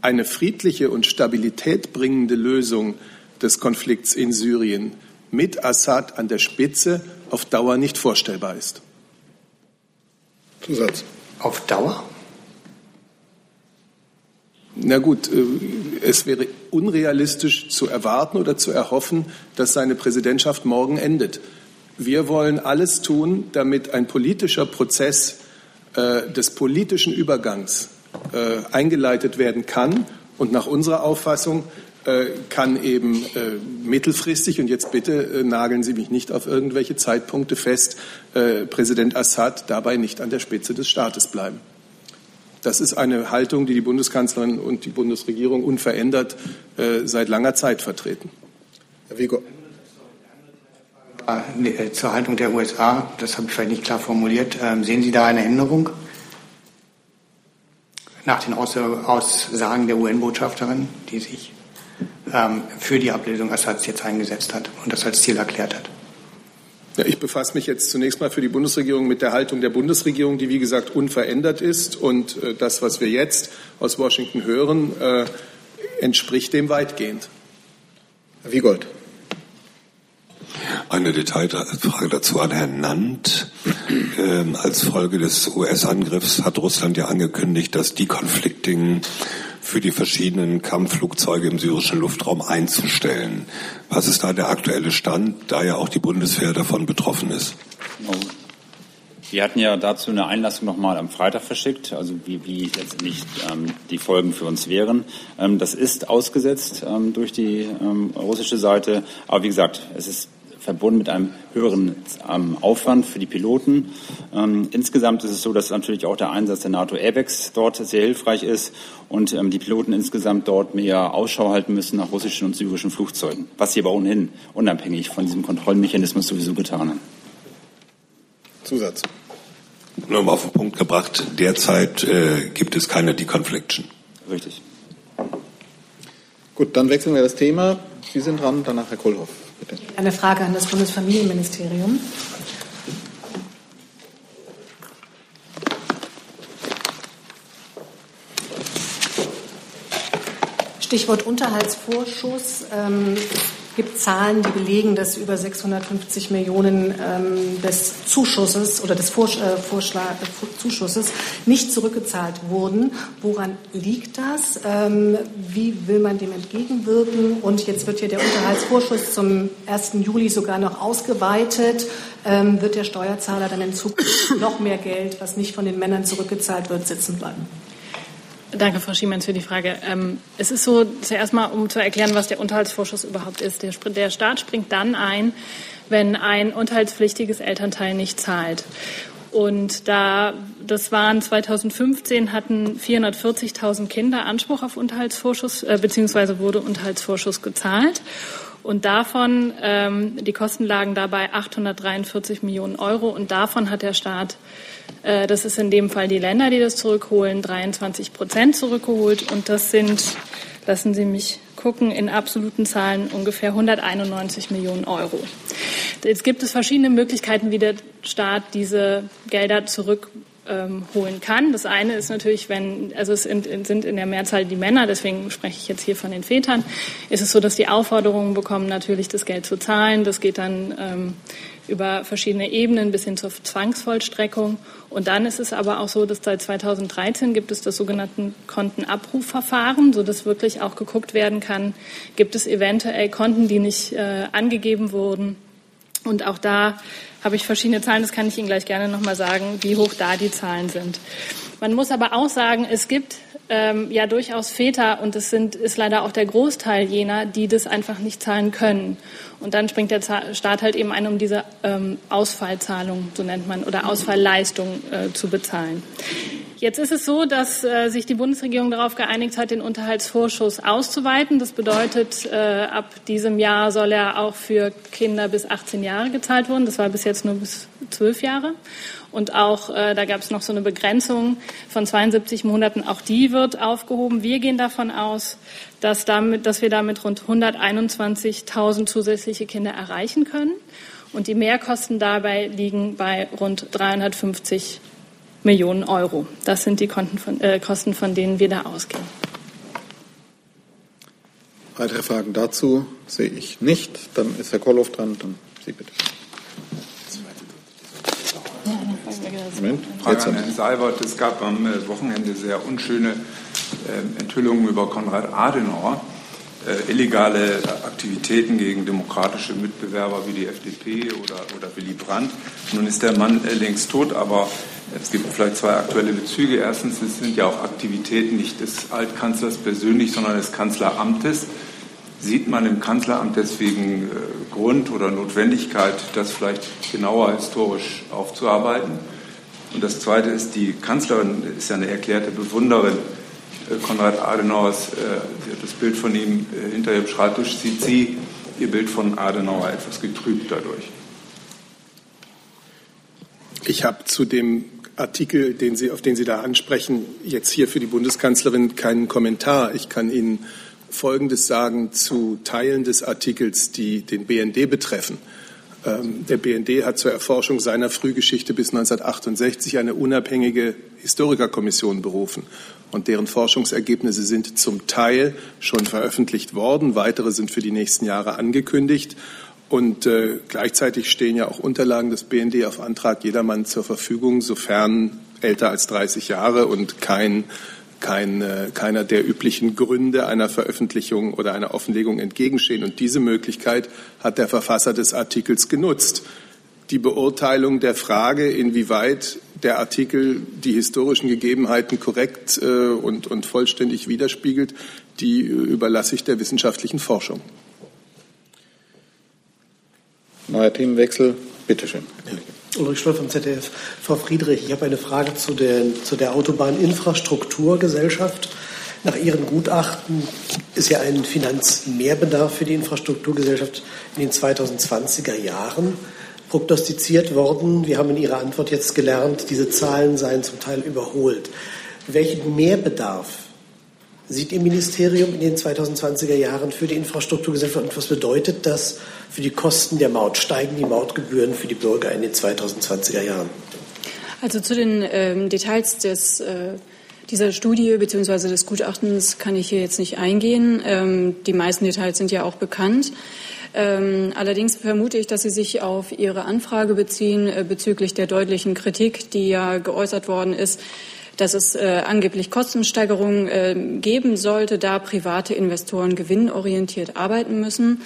eine friedliche und Stabilität bringende Lösung des Konflikts in Syrien mit Assad an der Spitze auf Dauer nicht vorstellbar ist. Zusatz. Auf Dauer? Na gut, äh, es wäre unrealistisch zu erwarten oder zu erhoffen, dass seine Präsidentschaft morgen endet. Wir wollen alles tun, damit ein politischer Prozess äh, des politischen Übergangs äh, eingeleitet werden kann. Und nach unserer Auffassung äh, kann eben äh, mittelfristig, und jetzt bitte äh, nageln Sie mich nicht auf irgendwelche Zeitpunkte fest, Präsident Assad dabei nicht an der Spitze des Staates bleiben. Das ist eine Haltung, die die Bundeskanzlerin und die Bundesregierung unverändert äh, seit langer Zeit vertreten. Herr Vigo. Äh, zur Haltung der USA, das habe ich vielleicht nicht klar formuliert. Ähm, sehen Sie da eine Änderung nach den Aussagen der UN-Botschafterin, die sich ähm, für die Ablösung Assads jetzt eingesetzt hat und das als Ziel erklärt hat? Ja, ich befasse mich jetzt zunächst mal für die Bundesregierung mit der Haltung der Bundesregierung, die wie gesagt unverändert ist. Und äh, das, was wir jetzt aus Washington hören, äh, entspricht dem weitgehend. Herr Wiegold. Eine Detailfrage dazu an Herrn Nant. Ähm, als Folge des US-Angriffs hat Russland ja angekündigt, dass die Konflikting für die verschiedenen Kampfflugzeuge im syrischen Luftraum einzustellen. Was ist da der aktuelle Stand, da ja auch die Bundeswehr davon betroffen ist? Wir hatten ja dazu eine Einlassung nochmal am Freitag verschickt, also wie, wie letztendlich ähm, die Folgen für uns wären. Ähm, das ist ausgesetzt ähm, durch die ähm, russische Seite. Aber wie gesagt, es ist verbunden mit einem höheren ähm, Aufwand für die Piloten. Ähm, insgesamt ist es so, dass natürlich auch der Einsatz der NATO AVEX dort sehr hilfreich ist und ähm, die Piloten insgesamt dort mehr Ausschau halten müssen nach russischen und syrischen Flugzeugen, was sie aber ohnehin unabhängig von diesem Kontrollmechanismus sowieso getan haben. Zusatz. Nur mal auf den Punkt gebracht, derzeit äh, gibt es keine Deconfliction. Richtig. Gut, dann wechseln wir das Thema. Sie sind dran, danach Herr Kohlhoff. Bitte. Eine Frage an das Bundesfamilienministerium. Stichwort Unterhaltsvorschuss. Ähm, gibt Zahlen, die belegen, dass über 650 Millionen ähm, des Zuschusses oder des Vorsch äh, Vorschlag, äh, Zuschusses nicht zurückgezahlt wurden. Woran liegt das? Ähm, wie will man dem entgegenwirken? Und jetzt wird hier der Unterhaltsvorschuss zum 1. Juli sogar noch ausgeweitet. Ähm, wird der Steuerzahler dann in Zukunft noch mehr Geld, was nicht von den Männern zurückgezahlt wird, sitzen bleiben? Danke, Frau Schiemens, für die Frage. Ähm, es ist so, zuerst mal, um zu erklären, was der Unterhaltsvorschuss überhaupt ist. Der, der Staat springt dann ein, wenn ein unterhaltspflichtiges Elternteil nicht zahlt. Und da, das waren 2015 hatten 440.000 Kinder Anspruch auf Unterhaltsvorschuss, äh, beziehungsweise wurde Unterhaltsvorschuss gezahlt. Und davon, ähm, die Kosten lagen dabei 843 Millionen Euro. Und davon hat der Staat, das ist in dem Fall die Länder, die das zurückholen, 23 Prozent zurückgeholt. Und das sind, lassen Sie mich gucken, in absoluten Zahlen ungefähr 191 Millionen Euro. Jetzt gibt es verschiedene Möglichkeiten, wie der Staat diese Gelder zurück ähm, holen kann. Das eine ist natürlich, wenn, also es sind, sind in der Mehrzahl die Männer, deswegen spreche ich jetzt hier von den Vätern, ist es so, dass die Aufforderungen bekommen, natürlich das Geld zu zahlen. Das geht dann ähm, über verschiedene Ebenen bis hin zur Zwangsvollstreckung. Und dann ist es aber auch so, dass seit 2013 gibt es das sogenannte Kontenabrufverfahren, sodass wirklich auch geguckt werden kann, gibt es eventuell Konten, die nicht äh, angegeben wurden. Und auch da habe ich verschiedene Zahlen, das kann ich Ihnen gleich gerne nochmal sagen, wie hoch da die Zahlen sind. Man muss aber auch sagen, es gibt ähm, ja durchaus Väter und es sind, ist leider auch der Großteil jener, die das einfach nicht zahlen können. Und dann springt der Staat halt eben ein, um diese ähm, Ausfallzahlung, so nennt man, oder Ausfallleistung äh, zu bezahlen. Jetzt ist es so, dass äh, sich die Bundesregierung darauf geeinigt hat, den Unterhaltsvorschuss auszuweiten. Das bedeutet, äh, ab diesem Jahr soll er auch für Kinder bis 18 Jahre gezahlt werden. Das war bis jetzt nur bis 12 Jahre. Und auch äh, da gab es noch so eine Begrenzung von 72 Monaten. Auch die wird aufgehoben. Wir gehen davon aus, dass, damit, dass wir damit rund 121.000 zusätzliche Kinder erreichen können. Und die Mehrkosten dabei liegen bei rund 350 Millionen Euro. Das sind die von, äh, Kosten, von denen wir da ausgehen. Weitere Fragen dazu sehe ich nicht. Dann ist Herr Kolloff dran. Dann Sie bitte. Moment. Frage an Herrn Seibert. Es gab am äh, Wochenende sehr unschöne äh, Enthüllungen über Konrad Adenauer. Äh, illegale Aktivitäten gegen demokratische Mitbewerber wie die FDP oder, oder Willy Brandt. Nun ist der Mann längst tot, aber es gibt vielleicht zwei aktuelle Bezüge. Erstens, es sind ja auch Aktivitäten nicht des Altkanzlers persönlich, sondern des Kanzleramtes. Sieht man im Kanzleramt deswegen äh, Grund oder Notwendigkeit, das vielleicht genauer historisch aufzuarbeiten? Und das Zweite ist, die Kanzlerin ist ja eine erklärte Bewunderin äh, Konrad Adenauers. Äh, sie hat das Bild von ihm hinter ihrem Schreibtisch. Sieht sie ihr Bild von Adenauer etwas getrübt dadurch? Ich habe zu dem Artikel, den Sie, auf den Sie da ansprechen, jetzt hier für die Bundeskanzlerin keinen Kommentar. Ich kann Ihnen Folgendes sagen zu Teilen des Artikels, die den BND betreffen. Ähm, der BND hat zur Erforschung seiner Frühgeschichte bis 1968 eine unabhängige Historikerkommission berufen. Und deren Forschungsergebnisse sind zum Teil schon veröffentlicht worden. Weitere sind für die nächsten Jahre angekündigt. Und äh, gleichzeitig stehen ja auch Unterlagen des BND auf Antrag jedermann zur Verfügung, sofern älter als 30 Jahre und kein, kein, äh, keiner der üblichen Gründe einer Veröffentlichung oder einer Offenlegung entgegenstehen. Und diese Möglichkeit hat der Verfasser des Artikels genutzt. Die Beurteilung der Frage, inwieweit der Artikel die historischen Gegebenheiten korrekt äh, und, und vollständig widerspiegelt, die überlasse ich der wissenschaftlichen Forschung. Neuer Themenwechsel. Bitte schön. Ulrich Stoll vom ZDF. Frau Friedrich, ich habe eine Frage zu der, zu der Autobahninfrastrukturgesellschaft. Nach Ihren Gutachten ist ja ein Finanzmehrbedarf für die Infrastrukturgesellschaft in den 2020er Jahren prognostiziert worden. Wir haben in Ihrer Antwort jetzt gelernt, diese Zahlen seien zum Teil überholt. Welchen Mehrbedarf sieht Ihr Ministerium in den 2020er Jahren für die Infrastrukturgesellschaft und was bedeutet das für die Kosten der Maut? Steigen die Mautgebühren für die Bürger in den 2020er Jahren? Also zu den ähm, Details des, äh, dieser Studie bzw. des Gutachtens kann ich hier jetzt nicht eingehen. Ähm, die meisten Details sind ja auch bekannt. Ähm, allerdings vermute ich, dass Sie sich auf Ihre Anfrage beziehen äh, bezüglich der deutlichen Kritik, die ja geäußert worden ist dass es äh, angeblich Kostensteigerungen äh, geben sollte, da private Investoren gewinnorientiert arbeiten müssen.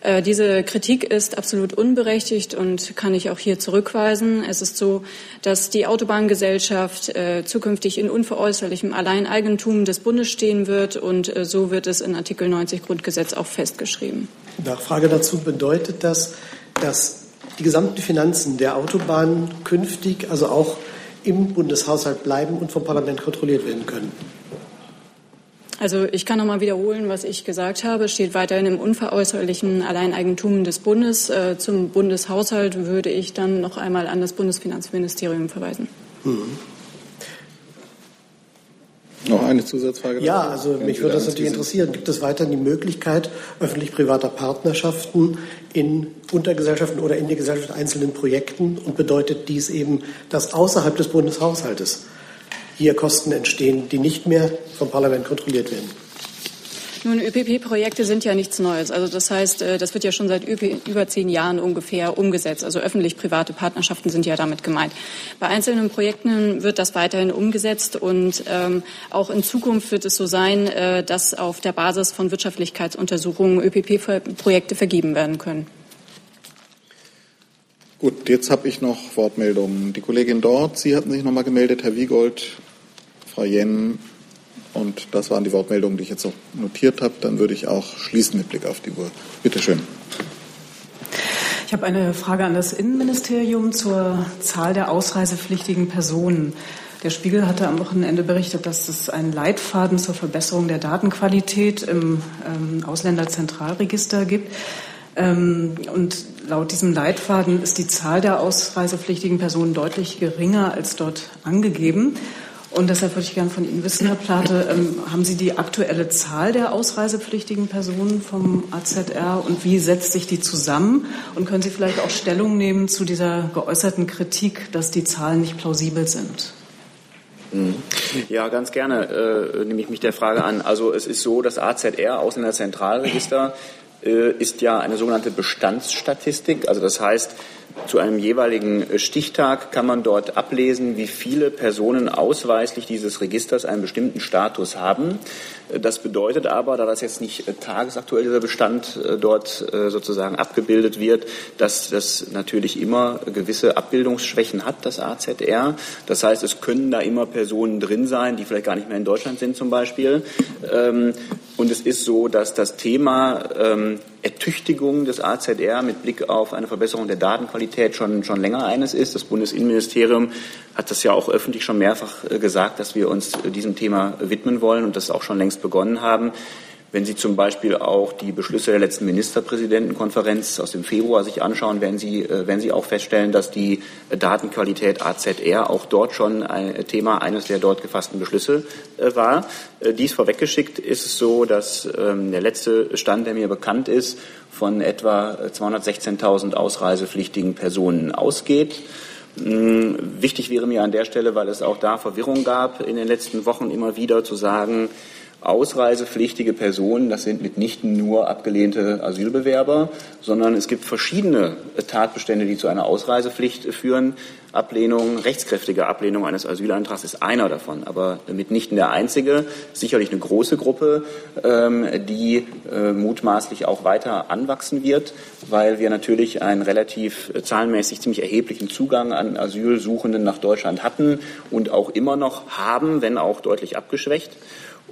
Äh, diese Kritik ist absolut unberechtigt und kann ich auch hier zurückweisen. Es ist so, dass die Autobahngesellschaft äh, zukünftig in unveräußerlichem Alleineigentum des Bundes stehen wird und äh, so wird es in Artikel 90 Grundgesetz auch festgeschrieben. Nachfrage dazu bedeutet das, dass die gesamten Finanzen der Autobahn künftig, also auch im Bundeshaushalt bleiben und vom Parlament kontrolliert werden können. Also ich kann noch mal wiederholen, was ich gesagt habe. Es steht weiterhin im unveräußerlichen Alleineigentum des Bundes. Äh, zum Bundeshaushalt würde ich dann noch einmal an das Bundesfinanzministerium verweisen. Mhm. Noch eine Zusatzfrage? Ja, also mich würde das natürlich interessieren. Gibt es weiterhin die Möglichkeit öffentlich-privater Partnerschaften in Untergesellschaften oder in der Gesellschaft einzelnen Projekten? Und bedeutet dies eben, dass außerhalb des Bundeshaushaltes hier Kosten entstehen, die nicht mehr vom Parlament kontrolliert werden? Nun, ÖPP-Projekte sind ja nichts Neues. Also das heißt, äh, das wird ja schon seit über zehn Jahren ungefähr umgesetzt. Also öffentlich-private Partnerschaften sind ja damit gemeint. Bei einzelnen Projekten wird das weiterhin umgesetzt und ähm, auch in Zukunft wird es so sein, äh, dass auf der Basis von Wirtschaftlichkeitsuntersuchungen ÖPP-Projekte vergeben werden können. Gut, jetzt habe ich noch Wortmeldungen. Die Kollegin dort, Sie hatten sich noch mal gemeldet, Herr Wiegold, Frau Jen, und das waren die Wortmeldungen, die ich jetzt noch notiert habe. Dann würde ich auch schließen mit Blick auf die Uhr. Bitte schön. Ich habe eine Frage an das Innenministerium zur Zahl der ausreisepflichtigen Personen. Der Spiegel hatte am Wochenende berichtet, dass es einen Leitfaden zur Verbesserung der Datenqualität im ähm, Ausländerzentralregister gibt. Ähm, und laut diesem Leitfaden ist die Zahl der ausreisepflichtigen Personen deutlich geringer als dort angegeben. Und deshalb würde ich gerne von Ihnen wissen, Herr Plate, ähm, haben Sie die aktuelle Zahl der ausreisepflichtigen Personen vom AZR und wie setzt sich die zusammen? Und können Sie vielleicht auch Stellung nehmen zu dieser geäußerten Kritik, dass die Zahlen nicht plausibel sind? Mhm. Ja, ganz gerne äh, nehme ich mich der Frage an. Also es ist so, das AZR, Ausländerzentralregister, ist ja eine sogenannte Bestandsstatistik. Also das heißt, zu einem jeweiligen Stichtag kann man dort ablesen, wie viele Personen ausweislich dieses Registers einen bestimmten Status haben. Das bedeutet aber, da das jetzt nicht tagesaktuell dieser Bestand äh, dort äh, sozusagen abgebildet wird, dass das natürlich immer gewisse Abbildungsschwächen hat, das AZR. Das heißt, es können da immer Personen drin sein, die vielleicht gar nicht mehr in Deutschland sind zum Beispiel. Und es ist so, dass das Thema ähm, Ertüchtigung des AZR mit Blick auf eine Verbesserung der Datenqualität schon, schon länger eines ist. Das Bundesinnenministerium hat das ja auch öffentlich schon mehrfach äh, gesagt, dass wir uns diesem Thema widmen wollen und das auch schon längst begonnen haben. Wenn Sie zum Beispiel auch die Beschlüsse der letzten Ministerpräsidentenkonferenz aus dem Februar sich anschauen, werden Sie, äh, werden Sie auch feststellen, dass die Datenqualität AZR auch dort schon ein Thema eines der dort gefassten Beschlüsse äh, war. Äh, dies vorweggeschickt ist es so, dass ähm, der letzte Stand, der mir bekannt ist, von etwa 216.000 ausreisepflichtigen Personen ausgeht. Hm, wichtig wäre mir an der Stelle, weil es auch da Verwirrung gab in den letzten Wochen immer wieder zu sagen, ausreisepflichtige Personen, das sind mitnichten nur abgelehnte Asylbewerber, sondern es gibt verschiedene Tatbestände, die zu einer Ausreisepflicht führen. Ablehnung, rechtskräftige Ablehnung eines Asylantrags ist einer davon, aber mitnichten der einzige. Sicherlich eine große Gruppe, ähm, die äh, mutmaßlich auch weiter anwachsen wird, weil wir natürlich einen relativ äh, zahlenmäßig ziemlich erheblichen Zugang an Asylsuchenden nach Deutschland hatten und auch immer noch haben, wenn auch deutlich abgeschwächt.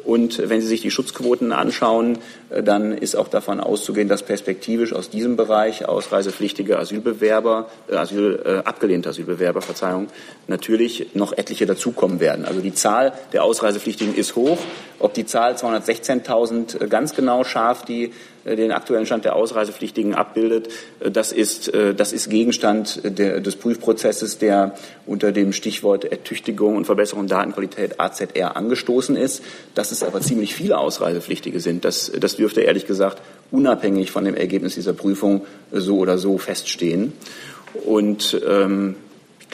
Und wenn Sie sich die Schutzquoten anschauen, äh, dann ist auch davon auszugehen, dass perspektivisch aus diesem Bereich ausreisepflichtige Asylbewerber, äh, Asyl, äh, abgelehnte Asylbewerber, Verzeihung, natürlich noch etliche dazukommen werden. Also die Zahl der Ausreisepflichtigen ist hoch. Ob die Zahl 216.000 äh, ganz genau scharf die den aktuellen Stand der Ausreisepflichtigen abbildet. Äh, das ist, äh, das ist Gegenstand der, des Prüfprozesses, der unter dem Stichwort Ertüchtigung und Verbesserung Datenqualität AZR angestoßen ist. Dass es aber ziemlich viele Ausreisepflichtige sind, das, das dürfte ehrlich gesagt unabhängig von dem Ergebnis dieser Prüfung so oder so feststehen. Und ähm,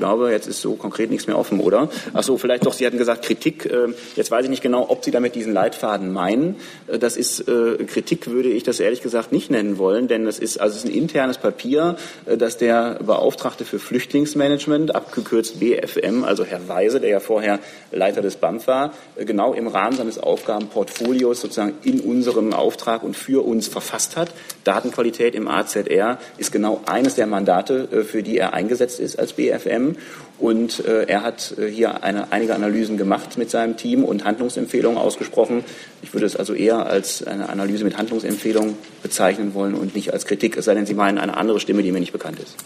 glaube, jetzt ist so konkret nichts mehr offen, oder? Ach so, vielleicht doch, Sie hatten gesagt Kritik. Ähm, jetzt weiß ich nicht genau, ob Sie damit diesen Leitfaden meinen. Äh, das ist äh, Kritik, würde ich das ehrlich gesagt nicht nennen wollen, denn es ist, also es ist ein internes Papier, äh, das der Beauftragte für Flüchtlingsmanagement, abgekürzt BFM, also Herr Weise, der ja vorher Leiter des BAMF war, genau im Rahmen seines Aufgabenportfolios sozusagen in unserem Auftrag und für uns verfasst hat. Datenqualität im AZR ist genau eines der Mandate, für die er eingesetzt ist als BFM. Und äh, er hat äh, hier eine, einige Analysen gemacht mit seinem Team und Handlungsempfehlungen ausgesprochen. Ich würde es also eher als eine Analyse mit Handlungsempfehlungen bezeichnen wollen und nicht als Kritik, es sei denn, Sie meinen eine andere Stimme, die mir nicht bekannt ist.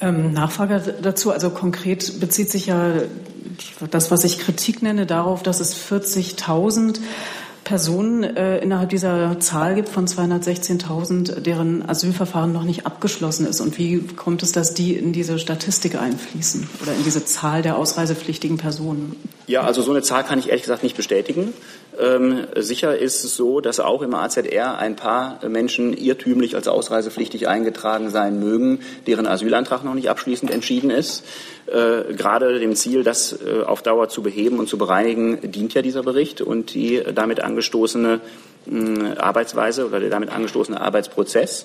Ähm, Nachfrage dazu, also konkret bezieht sich ja das, was ich Kritik nenne, darauf, dass es 40.000 Personen äh, innerhalb dieser Zahl gibt von 216.000, deren Asylverfahren noch nicht abgeschlossen ist? Und wie kommt es, dass die in diese Statistik einfließen oder in diese Zahl der ausreisepflichtigen Personen? Ja, also so eine Zahl kann ich ehrlich gesagt nicht bestätigen. Ähm, sicher ist es so, dass auch im AZR ein paar Menschen irrtümlich als ausreisepflichtig eingetragen sein mögen, deren Asylantrag noch nicht abschließend entschieden ist. Äh, gerade dem Ziel, das äh, auf Dauer zu beheben und zu bereinigen, dient ja dieser Bericht und die damit angestoßene Arbeitsweise oder der damit angestoßene Arbeitsprozess.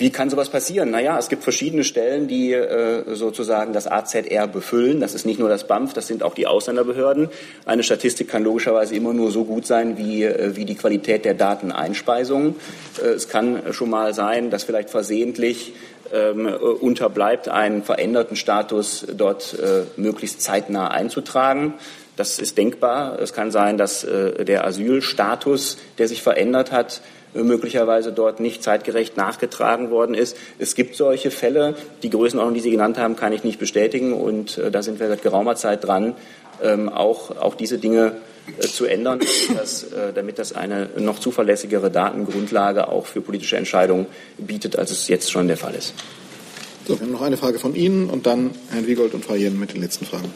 Wie kann sowas passieren? Naja, es gibt verschiedene Stellen, die äh, sozusagen das AZR befüllen. Das ist nicht nur das BAMF, das sind auch die Ausländerbehörden. Eine Statistik kann logischerweise immer nur so gut sein wie, äh, wie die Qualität der Dateneinspeisung. Äh, es kann schon mal sein, dass vielleicht versehentlich ähm, unterbleibt, einen veränderten Status dort äh, möglichst zeitnah einzutragen. Das ist denkbar. Es kann sein, dass äh, der Asylstatus, der sich verändert hat, möglicherweise dort nicht zeitgerecht nachgetragen worden ist. Es gibt solche Fälle. Die Größenordnung, die Sie genannt haben, kann ich nicht bestätigen. Und äh, da sind wir seit geraumer Zeit dran, ähm, auch, auch diese Dinge äh, zu ändern, dass, äh, damit das eine noch zuverlässigere Datengrundlage auch für politische Entscheidungen bietet, als es jetzt schon der Fall ist. So, wir haben noch eine Frage von Ihnen und dann Herrn Wiegold und Frau Jen mit den letzten Fragen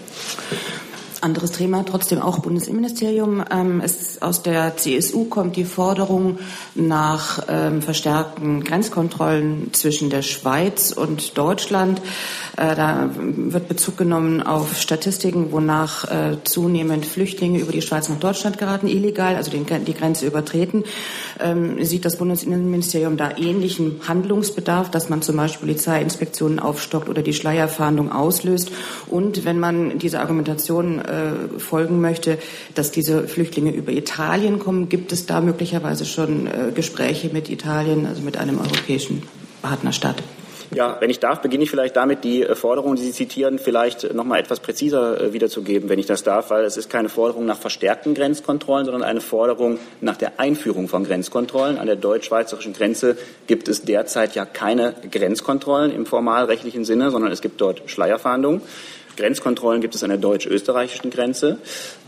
anderes Thema, trotzdem auch Bundesinnenministerium. Ähm, es, aus der CSU kommt die Forderung nach ähm, verstärkten Grenzkontrollen zwischen der Schweiz und Deutschland. Äh, da wird Bezug genommen auf Statistiken, wonach äh, zunehmend Flüchtlinge über die Schweiz nach Deutschland geraten, illegal, also den, die Grenze übertreten. Ähm, sieht das Bundesinnenministerium da ähnlichen Handlungsbedarf, dass man zum Beispiel Polizeiinspektionen aufstockt oder die Schleierfahndung auslöst? Und wenn man diese Argumentation äh, äh, folgen möchte, dass diese Flüchtlinge über Italien kommen. Gibt es da möglicherweise schon äh, Gespräche mit Italien, also mit einem europäischen Partnerstaat? Ja, wenn ich darf, beginne ich vielleicht damit, die äh, Forderung, die Sie zitieren, vielleicht noch mal etwas präziser wiederzugeben, wenn ich das darf, weil es ist keine Forderung nach verstärkten Grenzkontrollen, sondern eine Forderung nach der Einführung von Grenzkontrollen. An der deutsch-schweizerischen Grenze gibt es derzeit ja keine Grenzkontrollen im formalrechtlichen Sinne, sondern es gibt dort Schleierfahndung. Grenzkontrollen gibt es an der deutsch-österreichischen Grenze.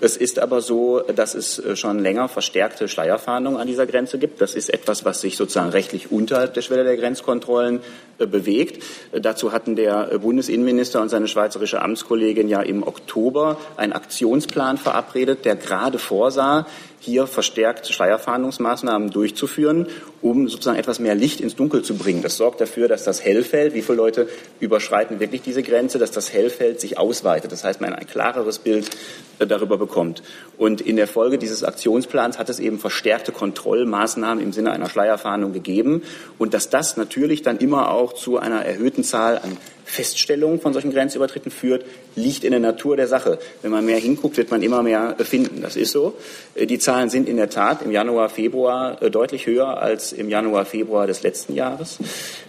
Es ist aber so, dass es äh, schon länger verstärkte Schleierfahndung an dieser Grenze gibt. Das ist etwas, was sich sozusagen rechtlich unter der Schwelle der Grenzkontrollen äh, bewegt. Äh, dazu hatten der Bundesinnenminister und seine schweizerische Amtskollegin ja im Oktober einen Aktionsplan verabredet, der gerade vorsah, hier verstärkt Schleierfahndungsmaßnahmen durchzuführen, um sozusagen etwas mehr Licht ins Dunkel zu bringen. Das sorgt dafür, dass das Hellfeld, wie viele Leute überschreiten wirklich diese Grenze, dass das Hellfeld sich ausweitet. Das heißt, man ein klareres Bild äh, darüber bekommt. Und in der Folge dieses Aktionsplans hat es eben verstärkte Kontrollmaßnahmen im Sinne einer Schleierfahndung gegeben. Und dass das natürlich dann immer auch zu einer erhöhten Zahl an Feststellung von solchen Grenzübertritten führt, liegt in der Natur der Sache. Wenn man mehr hinguckt, wird man immer mehr finden. Das ist so. Äh, die Zahlen sind in der Tat im Januar, Februar äh, deutlich höher als im Januar, Februar des letzten Jahres.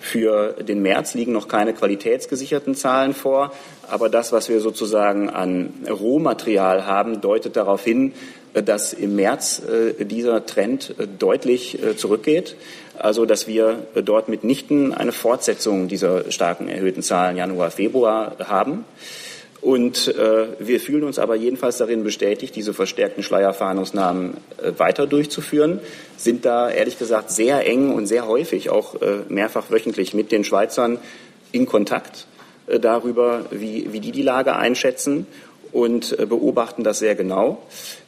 Für den März liegen noch keine qualitätsgesicherten Zahlen vor. Aber das, was wir sozusagen an Rohmaterial haben, deutet darauf hin, äh, dass im März dieser Trend deutlich zurückgeht. Also, dass wir dort mitnichten eine Fortsetzung dieser starken erhöhten Zahlen Januar, Februar haben. Und äh, wir fühlen uns aber jedenfalls darin bestätigt, diese verstärkten Schleierfahndungsnahmen äh, weiter durchzuführen, sind da ehrlich gesagt sehr eng und sehr häufig, auch äh, mehrfach wöchentlich mit den Schweizern in Kontakt äh, darüber, wie, wie die die Lage einschätzen und äh, beobachten das sehr genau.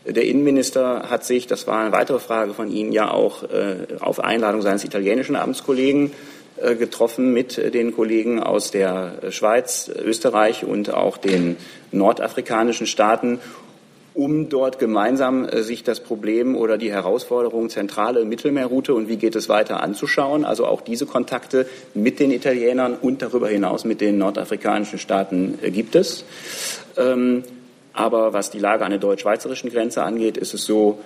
Der Innenminister hat sich, das war eine weitere Frage von Ihnen, ja auch äh, auf Einladung seines italienischen Amtskollegen äh, getroffen mit den Kollegen aus der Schweiz, Österreich und auch den nordafrikanischen Staaten, um dort gemeinsam sich das Problem oder die Herausforderung zentrale Mittelmeerroute und wie geht es weiter anzuschauen. Also auch diese Kontakte mit den Italienern und darüber hinaus mit den nordafrikanischen Staaten gibt es. Ähm, aber was die Lage an der deutsch-schweizerischen Grenze angeht, ist es so,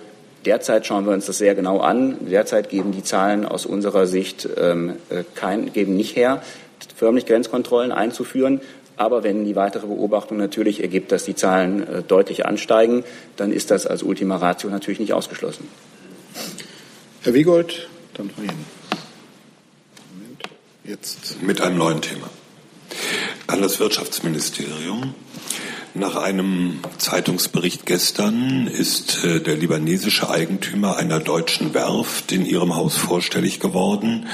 derzeit schauen wir uns das sehr genau an. Derzeit geben die Zahlen aus unserer Sicht ähm, äh, kein, geben nicht her, förmlich Grenzkontrollen einzuführen. Aber wenn die weitere Beobachtung natürlich ergibt, dass die Zahlen äh, deutlich ansteigen, dann ist das als Ultima Ratio natürlich nicht ausgeschlossen. Herr Wiegold, dann Frau Moment. Jetzt. Mit einem neuen Thema. An das Wirtschaftsministerium. Nach einem Zeitungsbericht gestern ist äh, der libanesische Eigentümer einer deutschen Werft in ihrem Haus vorstellig geworden,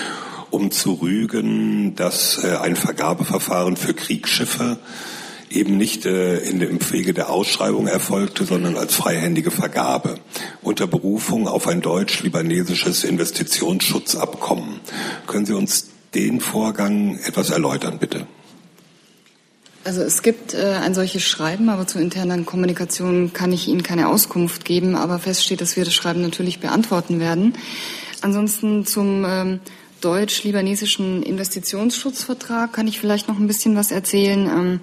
um zu rügen, dass äh, ein Vergabeverfahren für Kriegsschiffe eben nicht äh, in dem Wege der Ausschreibung erfolgte, sondern als freihändige Vergabe unter Berufung auf ein deutsch-libanesisches Investitionsschutzabkommen. Können Sie uns den Vorgang etwas erläutern, bitte? Also es gibt äh, ein solches Schreiben, aber zur internen Kommunikation kann ich Ihnen keine Auskunft geben, aber fest steht, dass wir das Schreiben natürlich beantworten werden. Ansonsten zum ähm, deutsch-libanesischen Investitionsschutzvertrag kann ich vielleicht noch ein bisschen was erzählen. Ähm,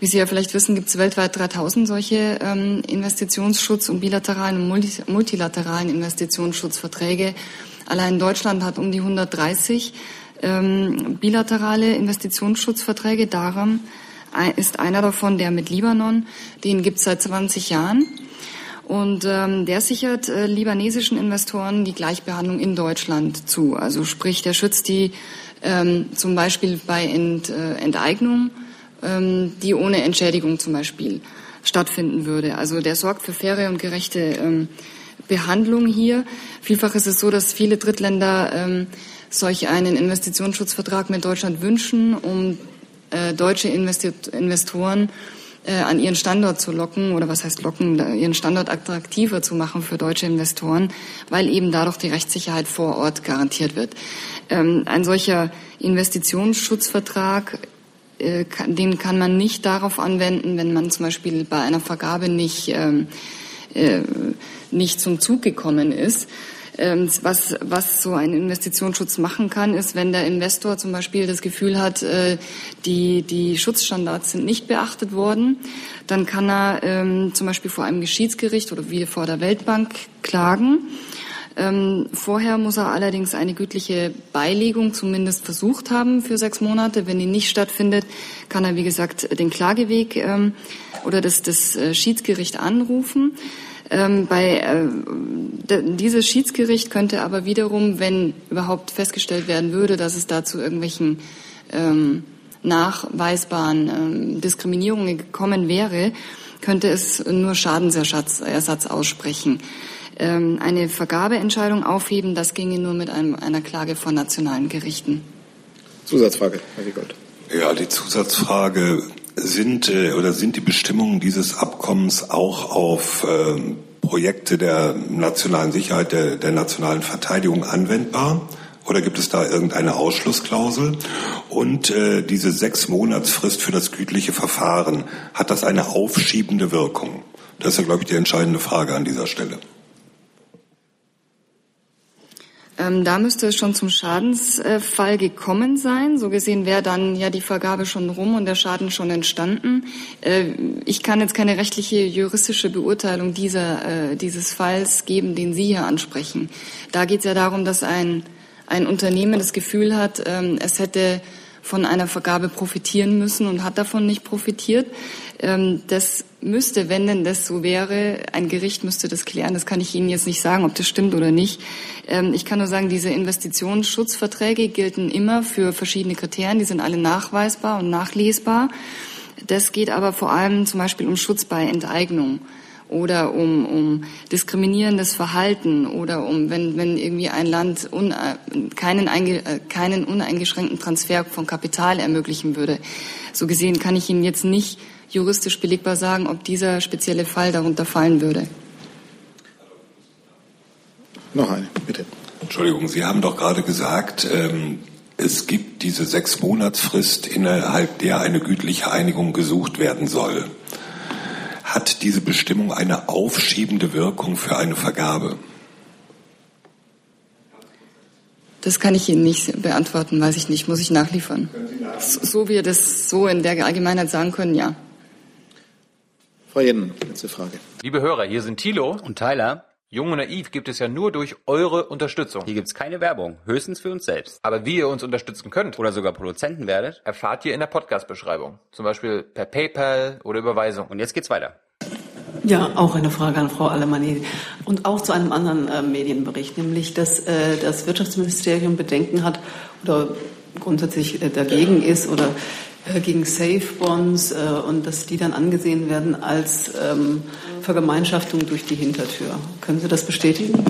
wie Sie ja vielleicht wissen, gibt es weltweit 3000 solche ähm, Investitionsschutz- und bilateralen und multilateralen Investitionsschutzverträge. Allein Deutschland hat um die 130 ähm, bilaterale Investitionsschutzverträge. Daran ist einer davon der mit Libanon. Den gibt es seit 20 Jahren. Und ähm, der sichert äh, libanesischen Investoren die Gleichbehandlung in Deutschland zu. Also sprich, der schützt die ähm, zum Beispiel bei Ent, äh, Enteignung, ähm, die ohne Entschädigung zum Beispiel stattfinden würde. Also der sorgt für faire und gerechte ähm, Behandlung hier. Vielfach ist es so, dass viele Drittländer ähm, solch einen Investitionsschutzvertrag mit Deutschland wünschen, um äh, deutsche Investoren äh, an ihren Standort zu locken oder was heißt locken, ihren Standort attraktiver zu machen für deutsche Investoren, weil eben dadurch die Rechtssicherheit vor Ort garantiert wird. Ähm, ein solcher Investitionsschutzvertrag äh, den kann man nicht darauf anwenden, wenn man zum Beispiel bei einer Vergabe nicht, ähm, nicht zum Zug gekommen ist, was, was so ein Investitionsschutz machen kann, ist, wenn der Investor zum Beispiel das Gefühl hat, äh, die, die Schutzstandards sind nicht beachtet worden, dann kann er ähm, zum Beispiel vor einem Geschiedsgericht oder wie vor der Weltbank klagen. Ähm, vorher muss er allerdings eine gütliche Beilegung zumindest versucht haben für sechs Monate. Wenn die nicht stattfindet, kann er, wie gesagt, den Klageweg ähm, oder das, das äh, Schiedsgericht anrufen. Ähm, bei, äh, dieses Schiedsgericht könnte aber wiederum, wenn überhaupt festgestellt werden würde, dass es da zu irgendwelchen ähm, nachweisbaren ähm, Diskriminierungen gekommen wäre, könnte es nur Schadensersatz Ersatz aussprechen. Ähm, eine Vergabeentscheidung aufheben, das ginge nur mit einem, einer Klage vor nationalen Gerichten. Zusatzfrage, Herr Wiegold. Ja, die Zusatzfrage sind äh, oder sind die Bestimmungen dieses Abkommens auch auf äh, Projekte der nationalen Sicherheit, der, der nationalen Verteidigung anwendbar? Oder gibt es da irgendeine Ausschlussklausel? Und äh, diese sechs Monatsfrist für das gütliche Verfahren, hat das eine aufschiebende Wirkung? Das ist ja, glaube ich, die entscheidende Frage an dieser Stelle. Ähm, da müsste es schon zum Schadensfall gekommen sein. So gesehen wäre dann ja die Vergabe schon rum und der Schaden schon entstanden. Äh, ich kann jetzt keine rechtliche, juristische Beurteilung dieser, äh, dieses Falls geben, den Sie hier ansprechen. Da geht es ja darum, dass ein, ein Unternehmen das Gefühl hat, ähm, es hätte von einer Vergabe profitieren müssen und hat davon nicht profitiert. Ähm, das müsste, wenn denn das so wäre, ein Gericht müsste das klären. Das kann ich Ihnen jetzt nicht sagen, ob das stimmt oder nicht. Ähm, ich kann nur sagen, diese Investitionsschutzverträge gelten immer für verschiedene Kriterien. Die sind alle nachweisbar und nachlesbar. Das geht aber vor allem zum Beispiel um Schutz bei Enteignung oder um, um diskriminierendes Verhalten oder um, wenn, wenn irgendwie ein Land un, keinen, einge, äh, keinen uneingeschränkten Transfer von Kapital ermöglichen würde. So gesehen kann ich Ihnen jetzt nicht juristisch belegbar sagen, ob dieser spezielle Fall darunter fallen würde. Noch eine, bitte. Entschuldigung, Sie haben doch gerade gesagt, ähm, es gibt diese sechs Monatsfrist, innerhalb der eine gütliche Einigung gesucht werden soll. Hat diese Bestimmung eine aufschiebende Wirkung für eine Vergabe? Das kann ich Ihnen nicht beantworten, weiß ich nicht, muss ich nachliefern. So wie wir das so in der Allgemeinheit sagen können, ja. Frau Jennen, letzte Frage. Liebe Hörer, hier sind Thilo und Tyler. Jung und Naiv gibt es ja nur durch eure Unterstützung. Hier gibt es keine Werbung, höchstens für uns selbst. Aber wie ihr uns unterstützen könnt oder sogar Produzenten werdet, erfahrt ihr in der Podcast-Beschreibung. Zum Beispiel per PayPal oder Überweisung. Und jetzt geht's weiter. Ja, auch eine Frage an Frau Alemanni und auch zu einem anderen äh, Medienbericht, nämlich dass äh, das Wirtschaftsministerium Bedenken hat oder grundsätzlich äh, dagegen ist oder äh, gegen Safe Bonds äh, und dass die dann angesehen werden als ähm, Vergemeinschaftung durch die Hintertür. Können Sie das bestätigen?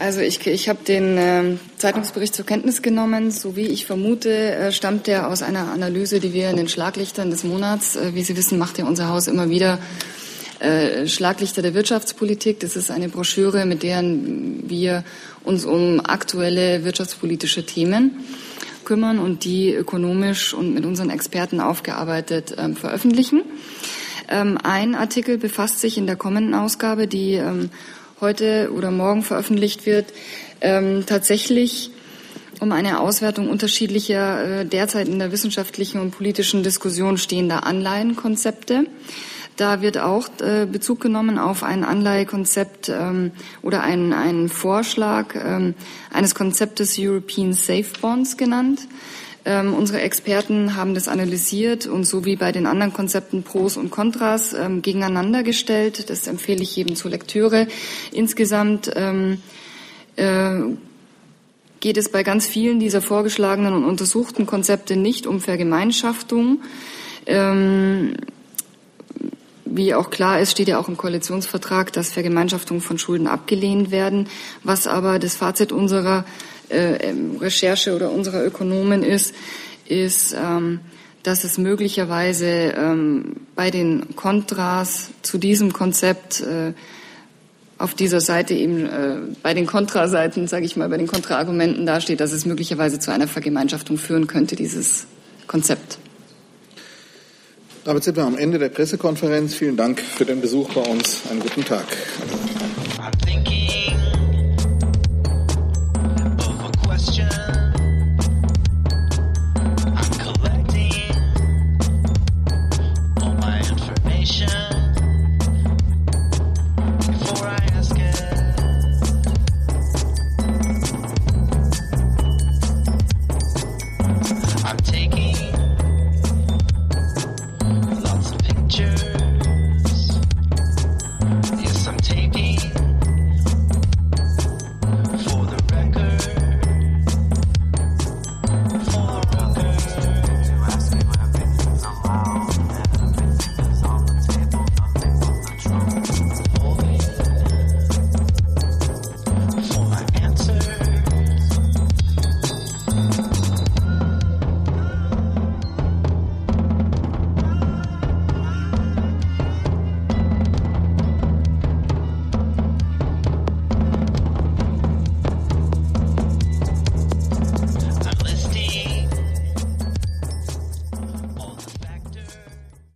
Also ich, ich habe den äh, Zeitungsbericht zur Kenntnis genommen. So wie ich vermute, äh, stammt der aus einer Analyse, die wir in den Schlaglichtern des Monats, äh, wie Sie wissen, macht ja unser Haus immer wieder äh, Schlaglichter der Wirtschaftspolitik. Das ist eine Broschüre, mit der wir uns um aktuelle wirtschaftspolitische Themen kümmern und die ökonomisch und mit unseren Experten aufgearbeitet ähm, veröffentlichen. Ähm, ein Artikel befasst sich in der kommenden Ausgabe, die ähm, heute oder morgen veröffentlicht wird, ähm, tatsächlich um eine Auswertung unterschiedlicher äh, derzeit in der wissenschaftlichen und politischen Diskussion stehender Anleihenkonzepte. Da wird auch äh, Bezug genommen auf ein Anleihekonzept ähm, oder einen, einen Vorschlag ähm, eines Konzeptes European Safe Bonds genannt. Ähm, unsere Experten haben das analysiert und so wie bei den anderen Konzepten Pros und Kontras ähm, gegeneinander gestellt. Das empfehle ich jedem zur Lektüre. Insgesamt ähm, äh, geht es bei ganz vielen dieser vorgeschlagenen und untersuchten Konzepte nicht um Vergemeinschaftung. Ähm, wie auch klar ist, steht ja auch im Koalitionsvertrag, dass Vergemeinschaftungen von Schulden abgelehnt werden. Was aber das Fazit unserer ähm, Recherche oder unserer Ökonomen ist, ist, ähm, dass es möglicherweise ähm, bei den Kontras zu diesem Konzept äh, auf dieser Seite eben äh, bei den Kontraseiten, sage ich mal, bei den Kontraargumenten dasteht, dass es möglicherweise zu einer Vergemeinschaftung führen könnte, dieses Konzept. Damit sind wir am Ende der Pressekonferenz. Vielen Dank für den Besuch bei uns. Einen guten Tag.